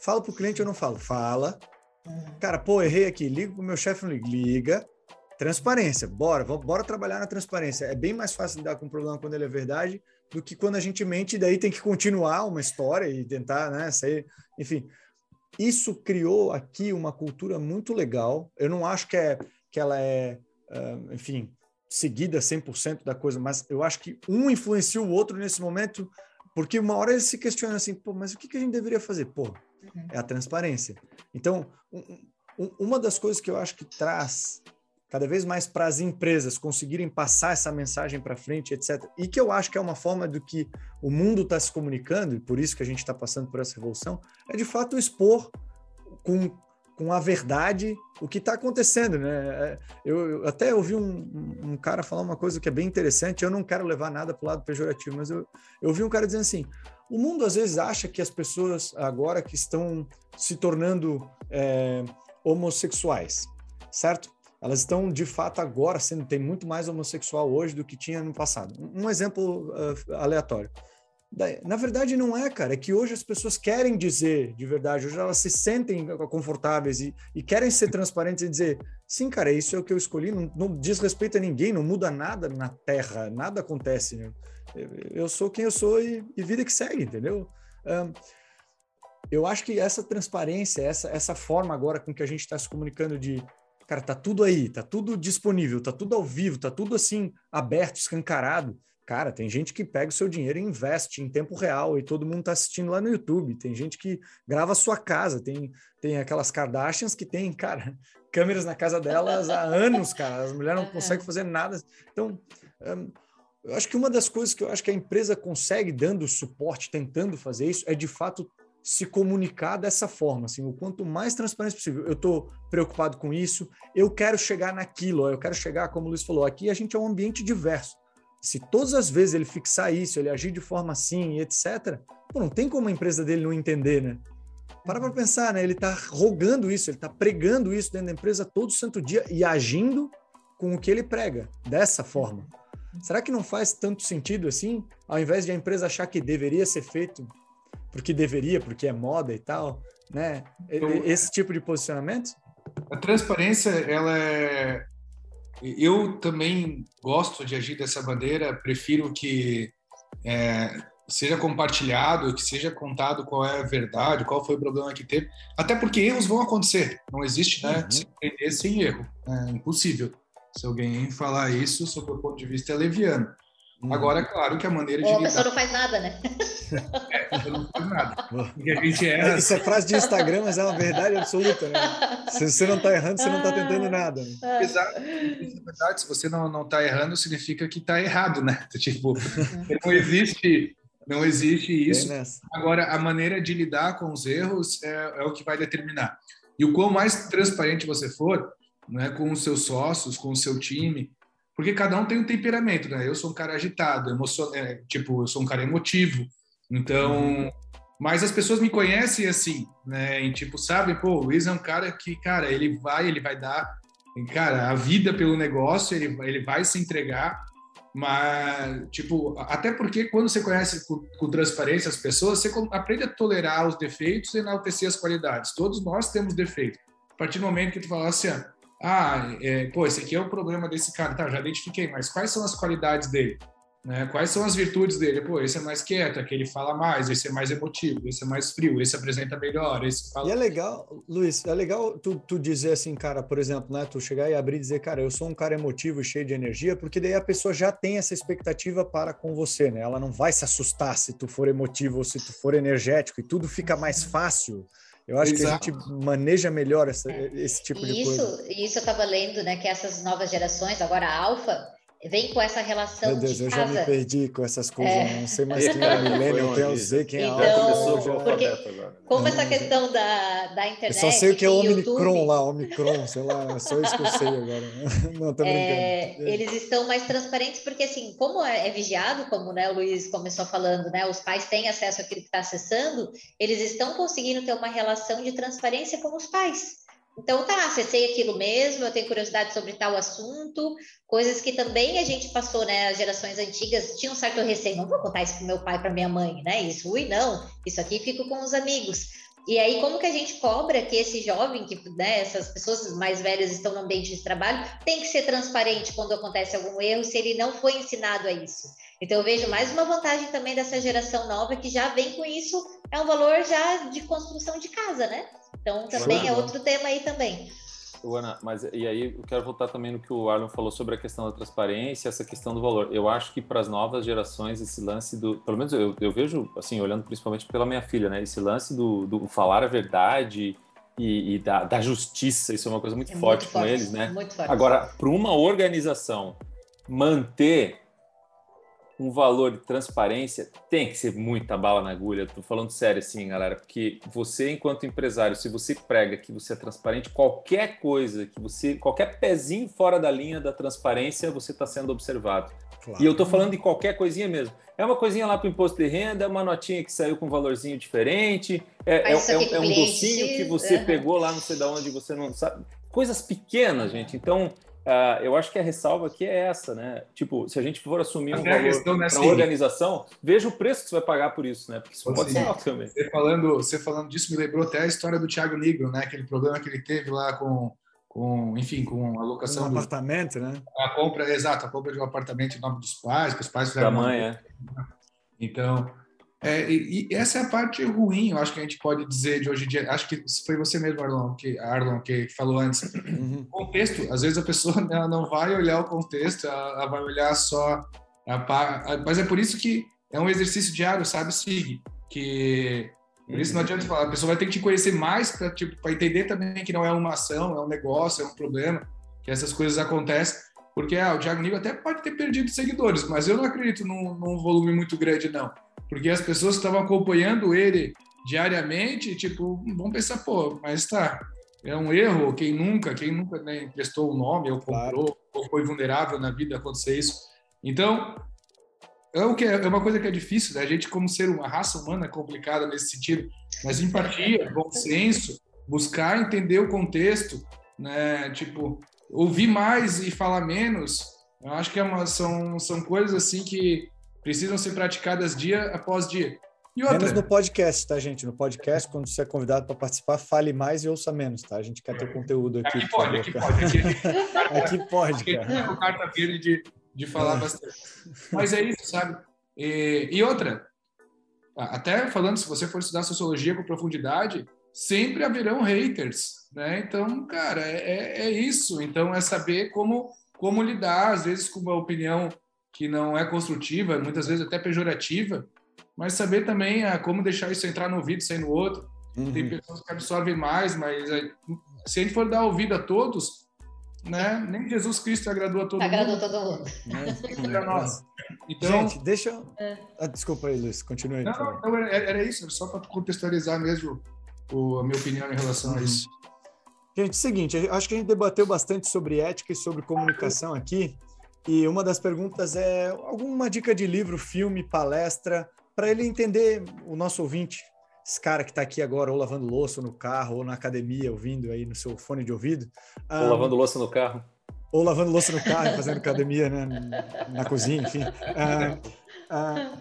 Fala pro cliente ou não falo? Fala. Cara, pô, errei aqui. Liga pro meu chefe, não liga. Transparência. Bora, bora trabalhar na transparência. É bem mais fácil lidar com um problema quando ele é verdade do que quando a gente mente e daí tem que continuar uma história e tentar, né, sair. Enfim, isso criou aqui uma cultura muito legal. Eu não acho que, é, que ela é, uh, enfim, seguida 100% da coisa, mas eu acho que um influencia o outro nesse momento, porque uma hora ele se questiona assim, pô, mas o que, que a gente deveria fazer? Pô, Uhum. É a transparência. Então, um, uma das coisas que eu acho que traz cada vez mais para as empresas conseguirem passar essa mensagem para frente, etc. E que eu acho que é uma forma do que o mundo está se comunicando, e por isso que a gente está passando por essa revolução, é de fato expor com, com a verdade o que está acontecendo, né? É, eu, eu, até ouvi um, um, cara falar uma coisa que é bem interessante, eu não quero levar nada para o lado pejorativo, mas eu, eu ouvi um cara dizendo assim, o mundo às vezes acha que as pessoas agora que estão se tornando é, homossexuais, certo? Elas estão de fato agora sendo tem muito mais homossexual hoje do que tinha no passado. Um exemplo uh, aleatório. Na verdade, não é, cara. É que hoje as pessoas querem dizer de verdade, hoje elas se sentem confortáveis e, e querem ser transparentes e dizer: sim, cara, isso é o que eu escolhi, não, não diz respeito a ninguém, não muda nada na Terra, nada acontece. Né? Eu sou quem eu sou e, e vida que segue, entendeu? Um, eu acho que essa transparência, essa, essa forma agora com que a gente está se comunicando de, cara, tá tudo aí, tá tudo disponível, tá tudo ao vivo, tá tudo assim aberto, escancarado. Cara, tem gente que pega o seu dinheiro e investe em tempo real e todo mundo está assistindo lá no YouTube. Tem gente que grava a sua casa, tem, tem aquelas Kardashians que tem, cara, câmeras na casa delas há anos, cara. As mulheres não conseguem fazer nada. Então, um, eu acho que uma das coisas que eu acho que a empresa consegue, dando suporte, tentando fazer isso, é de fato se comunicar dessa forma, assim, o quanto mais transparente possível. Eu estou preocupado com isso, eu quero chegar naquilo, eu quero chegar, como o Luiz falou, aqui a gente é um ambiente diverso. Se todas as vezes ele fixar isso, ele agir de forma assim, etc., pô, não tem como a empresa dele não entender, né? Para para pensar, né? Ele está rogando isso, ele está pregando isso dentro da empresa todo santo dia e agindo com o que ele prega, dessa forma. Será que não faz tanto sentido assim? Ao invés de a empresa achar que deveria ser feito porque deveria, porque é moda e tal, né? Esse tipo de posicionamento? A transparência, ela é... Eu também gosto de agir dessa maneira, prefiro que é, seja compartilhado, que seja contado qual é a verdade, qual foi o problema que teve, até porque erros vão acontecer, não existe, né? Uhum. Se sem erro, é impossível. Se alguém falar isso, sob o ponto de vista é leviano. Hum. Agora, é claro que a maneira de. Ou a pessoa não faz nada, né? É, a pessoa não faz nada. Porque a gente erra. Isso é frase de Instagram, mas é uma verdade absoluta, né? Se você não está errando, você não está tentando nada. Né? Exato. Isso é verdade. Se você não está errando, significa que está errado, né? Tipo, não existe. Não existe isso. Agora, a maneira de lidar com os erros é, é o que vai determinar. E o quão mais transparente você for, né, com os seus sócios, com o seu time, porque cada um tem um temperamento, né? Eu sou um cara agitado, emocional, é, tipo, eu sou um cara emotivo. Então, mas as pessoas me conhecem assim, né? E tipo, sabem, pô, o Luiz é um cara que, cara, ele vai, ele vai dar, cara, a vida pelo negócio, ele, ele vai se entregar. Mas, tipo, até porque quando você conhece com, com, transparência as pessoas, você aprende a tolerar os defeitos e enaltecer as qualidades. Todos nós temos defeitos. A partir do momento que tu fala assim, ah, é, pô, esse aqui é o problema desse cara, tá, já identifiquei, mas quais são as qualidades dele? Né? Quais são as virtudes dele? Pô, esse é mais quieto, aquele fala mais, esse é mais emotivo, esse é mais frio, esse apresenta melhor, esse fala... E é legal, Luiz, é legal tu, tu dizer assim, cara, por exemplo, né, tu chegar e abrir e dizer, cara, eu sou um cara emotivo, cheio de energia, porque daí a pessoa já tem essa expectativa para com você, né? Ela não vai se assustar se tu for emotivo ou se tu for energético e tudo fica mais fácil. Eu acho Exato. que a gente maneja melhor essa, esse tipo de isso, coisa. Isso eu estava lendo, né, que essas novas gerações, agora a alfa, vem com essa relação Meu Deus, de eu casa. já me perdi com essas coisas, é. não sei mais quem é milênio, tem o Z, quem é então, alfa. Porque, como essa questão da, da internet... Eu só sei o que é Omicron lá, Omicron, sei lá, é só isso que eu sei agora. Não, tô brincando. É, eles estão mais transparentes porque, assim, como é, é vigiado, como né, o Luiz começou falando, né, os pais têm acesso àquilo que está acessando, eles estão conseguindo ter uma relação de transparência com os pais. Então, tá, acessei aquilo mesmo, eu tenho curiosidade sobre tal assunto, coisas que também a gente passou, né? As gerações antigas tinham um certo receio, não vou contar isso para meu pai, para minha mãe, né? Isso, ui, não, isso aqui fico com os amigos. E aí, como que a gente cobra que esse jovem, que né, essas pessoas mais velhas estão no ambiente de trabalho, tem que ser transparente quando acontece algum erro, se ele não foi ensinado a isso? Então, eu vejo mais uma vantagem também dessa geração nova que já vem com isso, é um valor já de construção de casa, né? Então, também é outro tema aí também. Ana, mas e aí eu quero voltar também no que o Arlon falou sobre a questão da transparência, essa questão do valor. Eu acho que para as novas gerações esse lance do, pelo menos eu, eu vejo assim olhando principalmente pela minha filha, né? Esse lance do, do falar a verdade e, e da, da, justiça, isso é uma coisa muito, é forte, muito com forte, eles, né? Agora, para uma organização manter um valor de transparência tem que ser muita bala na agulha. Tô falando sério assim, galera, porque você, enquanto empresário, se você prega que você é transparente, qualquer coisa que você, qualquer pezinho fora da linha da transparência, você está sendo observado. Claro. E eu tô falando de qualquer coisinha mesmo. É uma coisinha lá para o imposto de renda, é uma notinha que saiu com um valorzinho diferente, é, é, é, é um docinho que você uhum. pegou lá, não sei de onde, você não sabe. Coisas pequenas, gente. Então, Uh, eu acho que a ressalva aqui é essa, né? Tipo, se a gente for assumir um valor para a assim, organização, veja o preço que você vai pagar por isso, né? Porque isso pode ser alto também. Você falando, você falando disso me lembrou até a história do Thiago Negro, né? Aquele problema que ele teve lá com, com enfim, com a locação um do apartamento, né? A compra, exato, a compra de um apartamento em nome dos pais, que os pais fizeram. Da mãe, é. Então, é, e, e, essa é a parte ruim, eu acho que a gente pode dizer de hoje em dia. Acho que foi você mesmo, Arlon, que, Arlon, que falou antes. Uhum. Contexto, às vezes a pessoa ela não vai olhar o contexto, ela, ela vai olhar só a, a, Mas é por isso que é um exercício diário, sabe, Sig? Que por isso não adianta falar, a pessoa vai ter que te conhecer mais para tipo, entender também que não é uma ação, é um negócio, é um problema, que essas coisas acontecem. Porque ah, o Thiago Nigro até pode ter perdido seguidores, mas eu não acredito num, num volume muito grande, não porque as pessoas estavam acompanhando ele diariamente, tipo, vão pensar, pô, mas tá, é um erro, quem nunca, quem nunca né, emprestou o um nome ou comprou, claro. ou foi vulnerável na vida acontecer isso. Então, é, o que é, é uma coisa que é difícil, né? a gente como ser uma raça humana é complicada nesse sentido, mas empatia, bom senso, buscar entender o contexto, né, tipo, ouvir mais e falar menos, eu acho que é uma, são, são coisas assim que precisam ser praticadas dia após dia. E outra... Menos no podcast, tá, gente? No podcast, quando você é convidado para participar, fale mais e ouça menos, tá? A gente quer ter conteúdo aqui. Aqui pode, aqui pode. Aqui, aqui pode, cara. carta verde de, de falar é. bastante. Mas é isso, sabe? E, e outra, até falando, se você for estudar sociologia com profundidade, sempre haverão haters, né? Então, cara, é, é, é isso. Então, é saber como, como lidar, às vezes, com uma opinião que não é construtiva, muitas vezes até pejorativa, mas saber também ah, como deixar isso entrar no ouvido sem no outro. Uhum. Tem pessoas que absorvem mais, mas se a gente for dar ouvido a todos, né? Nem Jesus Cristo agradou a todo agradou mundo. Agradou todo mundo. É. nós. Então, gente, deixa eu... É. Ah, desculpa aí, Luiz, continue. Não, era, era, isso, só para contextualizar mesmo o, a minha opinião em relação uhum. a isso. Gente, seguinte, acho que a gente debateu bastante sobre ética e sobre comunicação aqui. E uma das perguntas é alguma dica de livro, filme, palestra, para ele entender o nosso ouvinte, esse cara que está aqui agora, ou lavando louça no carro, ou na academia, ouvindo aí no seu fone de ouvido. Ou um, lavando louça no carro. Ou lavando louça no carro, fazendo academia né, na cozinha, enfim. Uh, uh,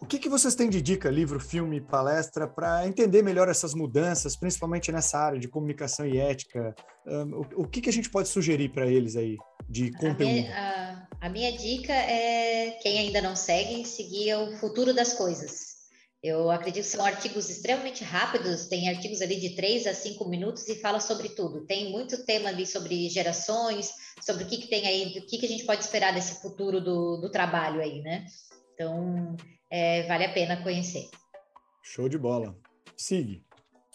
o que, que vocês têm de dica, livro, filme, palestra, para entender melhor essas mudanças, principalmente nessa área de comunicação e ética? Um, o, o que, que a gente pode sugerir para eles aí de conteúdo? A minha, a, a minha, dica é, quem ainda não segue, seguir o futuro das coisas. Eu acredito que são artigos extremamente rápidos, tem artigos ali de 3 a 5 minutos e fala sobre tudo. Tem muito tema ali sobre gerações, sobre o que, que tem aí, o que, que a gente pode esperar desse futuro do, do trabalho aí, né? Então, é, vale a pena conhecer. Show de bola. Sigue.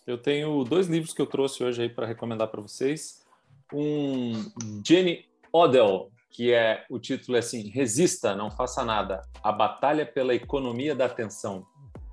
Eu tenho dois livros que eu trouxe hoje aí para recomendar para vocês. Um Jenny Odell, que é o título é assim: Resista, não faça nada. A batalha pela economia da atenção.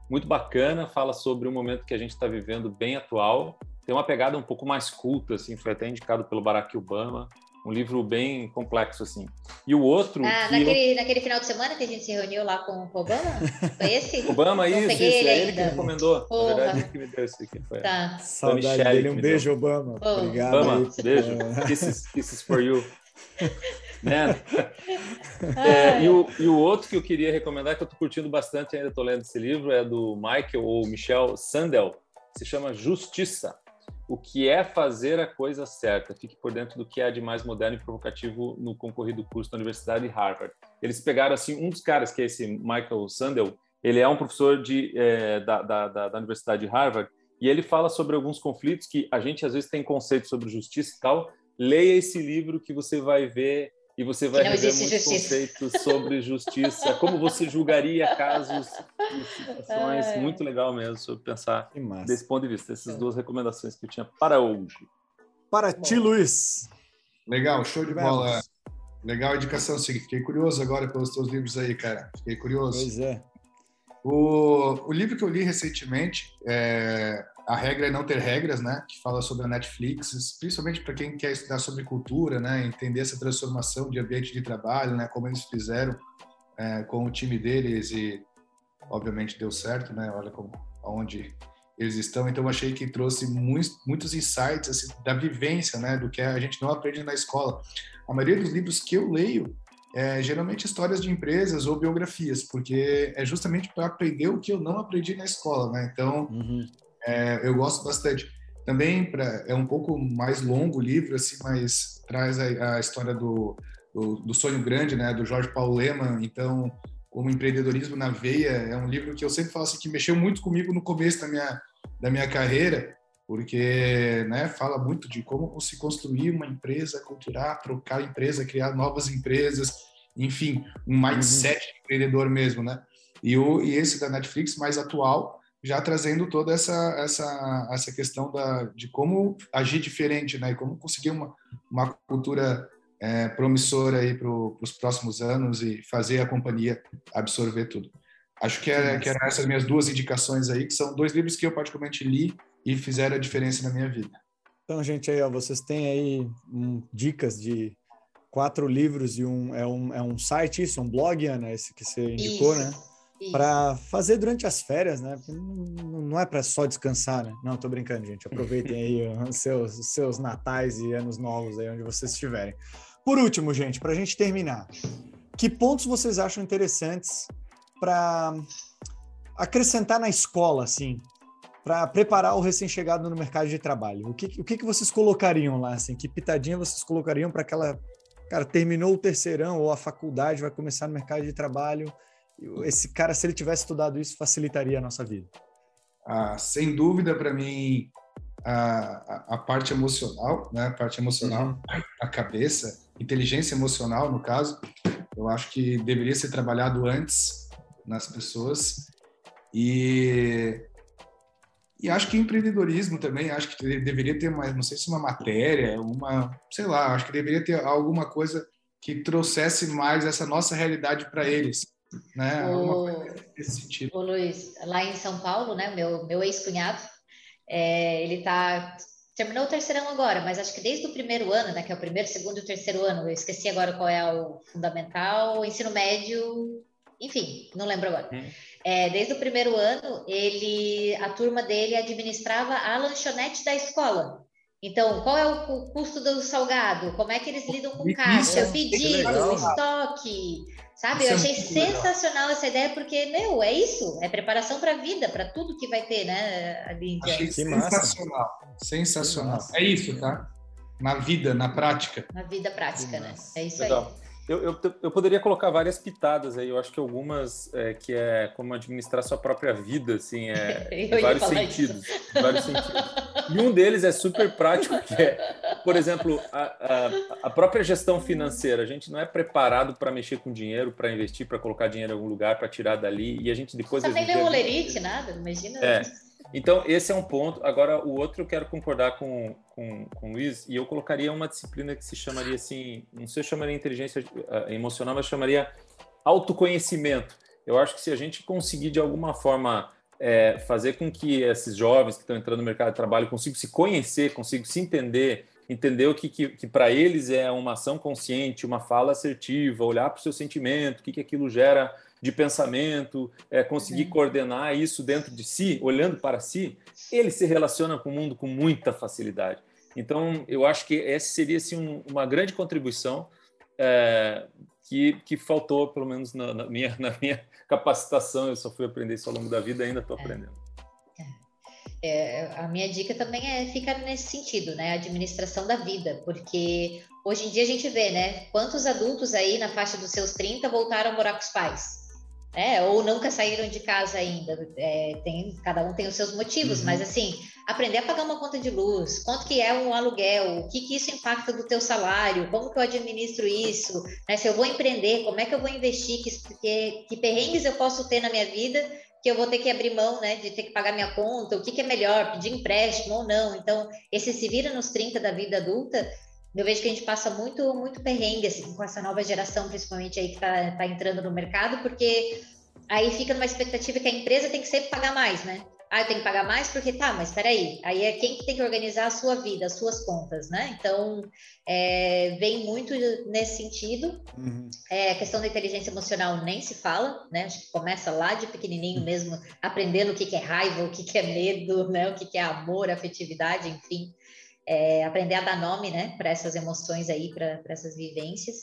Muito bacana, fala sobre um momento que a gente está vivendo bem atual. Tem uma pegada um pouco mais culta, assim, foi até indicado pelo Barack Obama um livro bem complexo, assim. E o outro. Ah, naquele, eu... naquele final de semana que a gente se reuniu lá com o Obama? Foi esse? Obama, isso, isso. Ele é ele que recomendou. Porra. Na verdade, ele que me deu isso aqui. Foi. Tá. Saudade dele. Um beijo, deu. Obama. Oh. Obrigado. Obama, aí. beijo. Kisses, kisses for you. né? É, e, o, e o outro que eu queria recomendar, que eu estou curtindo bastante, ainda estou lendo esse livro, é do Michael ou Michel Sandel, se chama Justiça o que é fazer a coisa certa. Fique por dentro do que há de mais moderno e provocativo no concorrido curso da Universidade de Harvard. Eles pegaram assim um dos caras que é esse Michael Sandel. Ele é um professor de, é, da, da, da, Universidade de Harvard e ele fala sobre alguns conflitos que a gente às vezes tem conceitos sobre justiça e tal. Leia esse livro que você vai ver e você vai rever muitos justiça. conceitos sobre justiça, como você julgaria casos e situações. É. Muito legal mesmo sobre pensar desse ponto de vista. Essas é. duas recomendações que eu tinha para hoje. Para ti, Luiz. Legal, show de bola. Legal a indicação, Fiquei curioso agora pelos teus livros aí, cara. Fiquei curioso. Pois é. O, o livro que eu li recentemente é a regra é não ter regras, né? Que fala sobre a Netflix, principalmente para quem quer estudar sobre cultura, né? Entender essa transformação de ambiente de trabalho, né? Como eles fizeram é, com o time deles e, obviamente, deu certo, né? Olha como, aonde eles estão. Então, achei que trouxe muitos, muitos insights assim, da vivência, né? Do que a gente não aprende na escola. A maioria dos livros que eu leio é geralmente histórias de empresas ou biografias, porque é justamente para aprender o que eu não aprendi na escola, né? Então, uhum é, eu gosto bastante. Também pra, é um pouco mais longo o livro, assim, mas traz a, a história do, do, do, sonho grande, né, do Jorge Paulo Leman. Então, como empreendedorismo na veia, é um livro que eu sempre falo assim, que mexeu muito comigo no começo da minha, da minha carreira, porque né, fala muito de como se construir uma empresa, culturar, trocar empresa, criar novas empresas, enfim, um mindset uhum. empreendedor mesmo, né? E, o, e esse da Netflix, mais atual, já trazendo toda essa essa essa questão da de como agir diferente, né? E como conseguir uma uma cultura é, promissora aí para os próximos anos e fazer a companhia absorver tudo. Acho que, era, que eram essas minhas duas indicações aí, que são dois livros que eu particularmente li e fizeram a diferença na minha vida. Então, gente, aí, ó, vocês têm aí um, dicas de quatro livros e um é, um é um site, isso, um blog, Ana, esse que você indicou, isso. né? Para fazer durante as férias, né? Não, é para só descansar, né? Não, tô brincando, gente. Aproveitem aí os seus, os seus natais e anos novos aí onde vocês estiverem. Por último, gente, para a gente terminar, que pontos vocês acham interessantes para acrescentar na escola, assim, para preparar o recém-chegado no mercado de trabalho? O que, o que, que vocês colocariam lá, assim? Que pitadinha vocês colocariam para aquela cara terminou o terceirão ou a faculdade vai começar no mercado de trabalho? Esse cara, se ele tivesse estudado isso, facilitaria a nossa vida? Ah, sem dúvida, para mim, a, a, parte emocional, né? A parte emocional, uhum. a cabeça, inteligência emocional, no caso, eu acho que deveria ser trabalhado antes nas pessoas. E, e acho que empreendedorismo também, acho que deveria ter uma, não sei se uma matéria, uma, sei lá, acho que deveria ter alguma coisa que trouxesse mais essa nossa realidade para eles né? O, nesse o Luiz, lá em São Paulo, né? Meu, meu ex-cunhado, é, ele está terminou o terceirão agora, mas acho que desde o primeiro ano, né, que é o primeiro, segundo e terceiro ano, eu esqueci agora qual é o fundamental, o ensino médio, enfim, não lembro agora. Hum. É, desde o primeiro ano, ele, a turma dele administrava a lanchonete da escola. Então, qual é o custo do salgado? Como é que eles lidam com carne? O pedido, o estoque, sabe? Isso eu é achei é sensacional legal. essa ideia, porque, meu, é isso, é preparação para a vida, para tudo que vai ter, né, ali Achei sensacional, sensacional. É isso, tá? Na vida, na prática. Na vida prática, né? É isso legal. aí. Eu, eu, eu, poderia colocar várias pitadas aí. Eu acho que algumas é, que é como administrar sua própria vida, assim, é, em vários sentidos, vários sentidos. E um deles é super prático, que é, por exemplo, a, a, a própria gestão financeira. A gente não é preparado para mexer com dinheiro, para investir, para colocar dinheiro em algum lugar, para tirar dali. E a gente depois. Você nem lê olerite, nada, imagina. É. Então, esse é um ponto. Agora, o outro eu quero concordar com, com, com o Luiz, e eu colocaria uma disciplina que se chamaria assim, não sei se chamaria inteligência uh, emocional, mas chamaria autoconhecimento. Eu acho que se a gente conseguir, de alguma forma, é, fazer com que esses jovens que estão entrando no mercado de trabalho consigam se conhecer, consigam se entender, entender o que, que, que para eles é uma ação consciente, uma fala assertiva, olhar para o seu sentimento, o que, que aquilo gera de pensamento, é, conseguir uhum. coordenar isso dentro de si, olhando para si, ele se relaciona com o mundo com muita facilidade. Então, eu acho que essa seria assim, um, uma grande contribuição é, que, que faltou, pelo menos na, na, minha, na minha capacitação. Eu só fui aprender isso ao longo da vida, ainda estou é. aprendendo. É, a minha dica também é ficar nesse sentido, né? Administração da vida, porque hoje em dia a gente vê, né? Quantos adultos aí na faixa dos seus 30 voltaram a morar com os pais? Né? Ou nunca saíram de casa ainda. É, tem, cada um tem os seus motivos, uhum. mas assim, aprender a pagar uma conta de luz, quanto que é um aluguel, o que, que isso impacta do teu salário, como que eu administro isso, né? Se eu vou empreender, como é que eu vou investir, que, que, que perrengues eu posso ter na minha vida que eu vou ter que abrir mão, né, de ter que pagar minha conta, o que, que é melhor, pedir empréstimo ou não. Então, esse se vira nos 30 da vida adulta, eu vejo que a gente passa muito, muito perrengue assim, com essa nova geração, principalmente aí que está tá entrando no mercado, porque aí fica numa expectativa que a empresa tem que sempre pagar mais, né? Ah, eu tenho que pagar mais porque tá, mas peraí, aí é quem que tem que organizar a sua vida, as suas contas, né? Então, é, vem muito nesse sentido. Uhum. É, a questão da inteligência emocional nem se fala, né? Acho que começa lá de pequenininho mesmo, aprendendo o que, que é raiva, o que, que é medo, né? O que, que é amor, afetividade, enfim é, aprender a dar nome, né, para essas emoções aí, para essas vivências.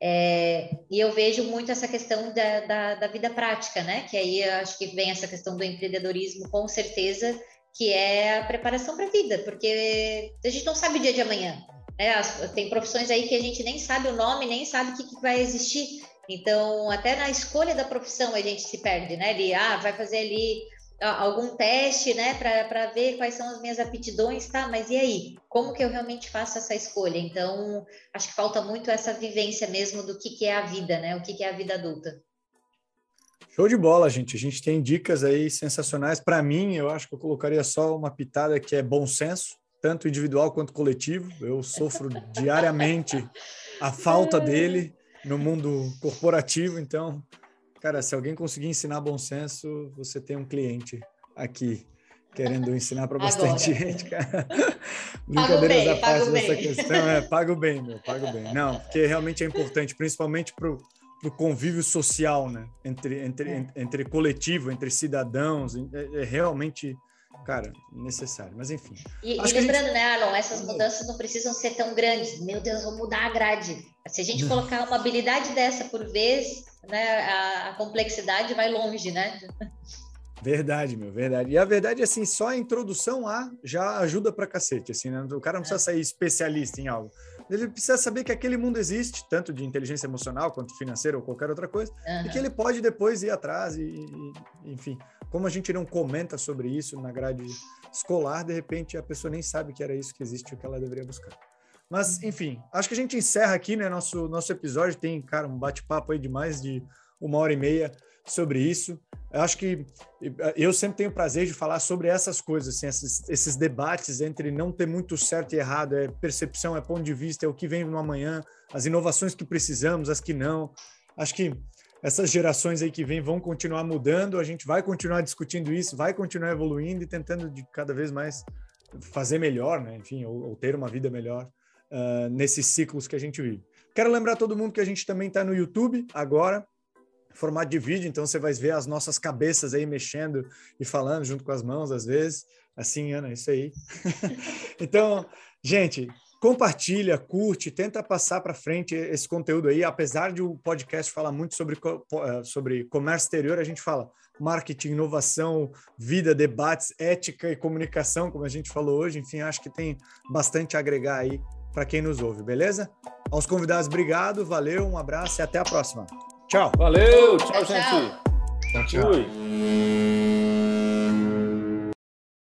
É, e eu vejo muito essa questão da, da, da, vida prática, né? Que aí acho que vem essa questão do empreendedorismo, com certeza, que é a preparação para a vida, porque a gente não sabe o dia de amanhã. Né? Tem profissões aí que a gente nem sabe o nome, nem sabe o que, que vai existir. Então, até na escolha da profissão a gente se perde, né? Ele, ah, vai fazer ali algum teste, né, para ver quais são as minhas aptidões, tá? Mas e aí? Como que eu realmente faço essa escolha? Então, acho que falta muito essa vivência mesmo do que, que é a vida, né? O que, que é a vida adulta. Show de bola, gente. A gente tem dicas aí sensacionais. Para mim, eu acho que eu colocaria só uma pitada que é bom senso, tanto individual quanto coletivo. Eu sofro diariamente a falta dele no mundo corporativo, então Cara, se alguém conseguir ensinar bom senso, você tem um cliente aqui querendo ensinar para bastante Agora. gente, cara. Brincadeiras da parte dessa bem. questão, é, pago bem, meu, pago bem. Não, porque realmente é importante, principalmente para o convívio social, né? Entre, entre, é. entre coletivo, entre cidadãos, é, é, realmente, cara, necessário. Mas enfim. E, e lembrando, gente... né, Alon, essas mudanças não precisam ser tão grandes. Meu Deus, vou mudar a grade. Se a gente colocar uma habilidade dessa por vez, né, a, a, complexidade vai longe, né? Verdade, meu, verdade. E a verdade é assim, só a introdução a já ajuda pra cacete, assim, né? O cara não precisa é. sair especialista em algo. Ele precisa saber que aquele mundo existe, tanto de inteligência emocional quanto financeira ou qualquer outra coisa, uhum. e que ele pode depois ir atrás e, e, enfim. Como a gente não comenta sobre isso na grade escolar, de repente a pessoa nem sabe que era isso que existe o que ela deveria buscar. Mas, enfim, acho que a gente encerra aqui, né? Nosso, nosso episódio tem, cara, um bate-papo aí de mais de uma hora e meia sobre isso. Eu acho que eu sempre tenho prazer de falar sobre essas coisas, assim, esses, esses debates entre não ter muito certo e errado, é percepção, é ponto de vista, é o que vem no amanhã, as inovações que precisamos, as que não. Acho que essas gerações aí que vêm vão continuar mudando, a gente vai continuar discutindo isso, vai continuar evoluindo e tentando de cada vez mais fazer melhor, né? Enfim, ou, ou ter uma vida melhor uh, nesses ciclos que a gente vive. Quero lembrar todo mundo que a gente também está no YouTube agora, formato de vídeo, então você vai ver as nossas cabeças aí mexendo e falando junto com as mãos às vezes. Assim, Ana, isso aí. então, gente, compartilha, curte, tenta passar para frente esse conteúdo aí. Apesar de o podcast falar muito sobre, eh, sobre comércio exterior, a gente fala marketing, inovação, vida, debates, ética e comunicação, como a gente falou hoje. Enfim, acho que tem bastante a agregar aí para quem nos ouve, beleza? Aos convidados, obrigado, valeu, um abraço e até a próxima. Tchau. Valeu, tchau, tchau gente. Tchau, tchau. Fui.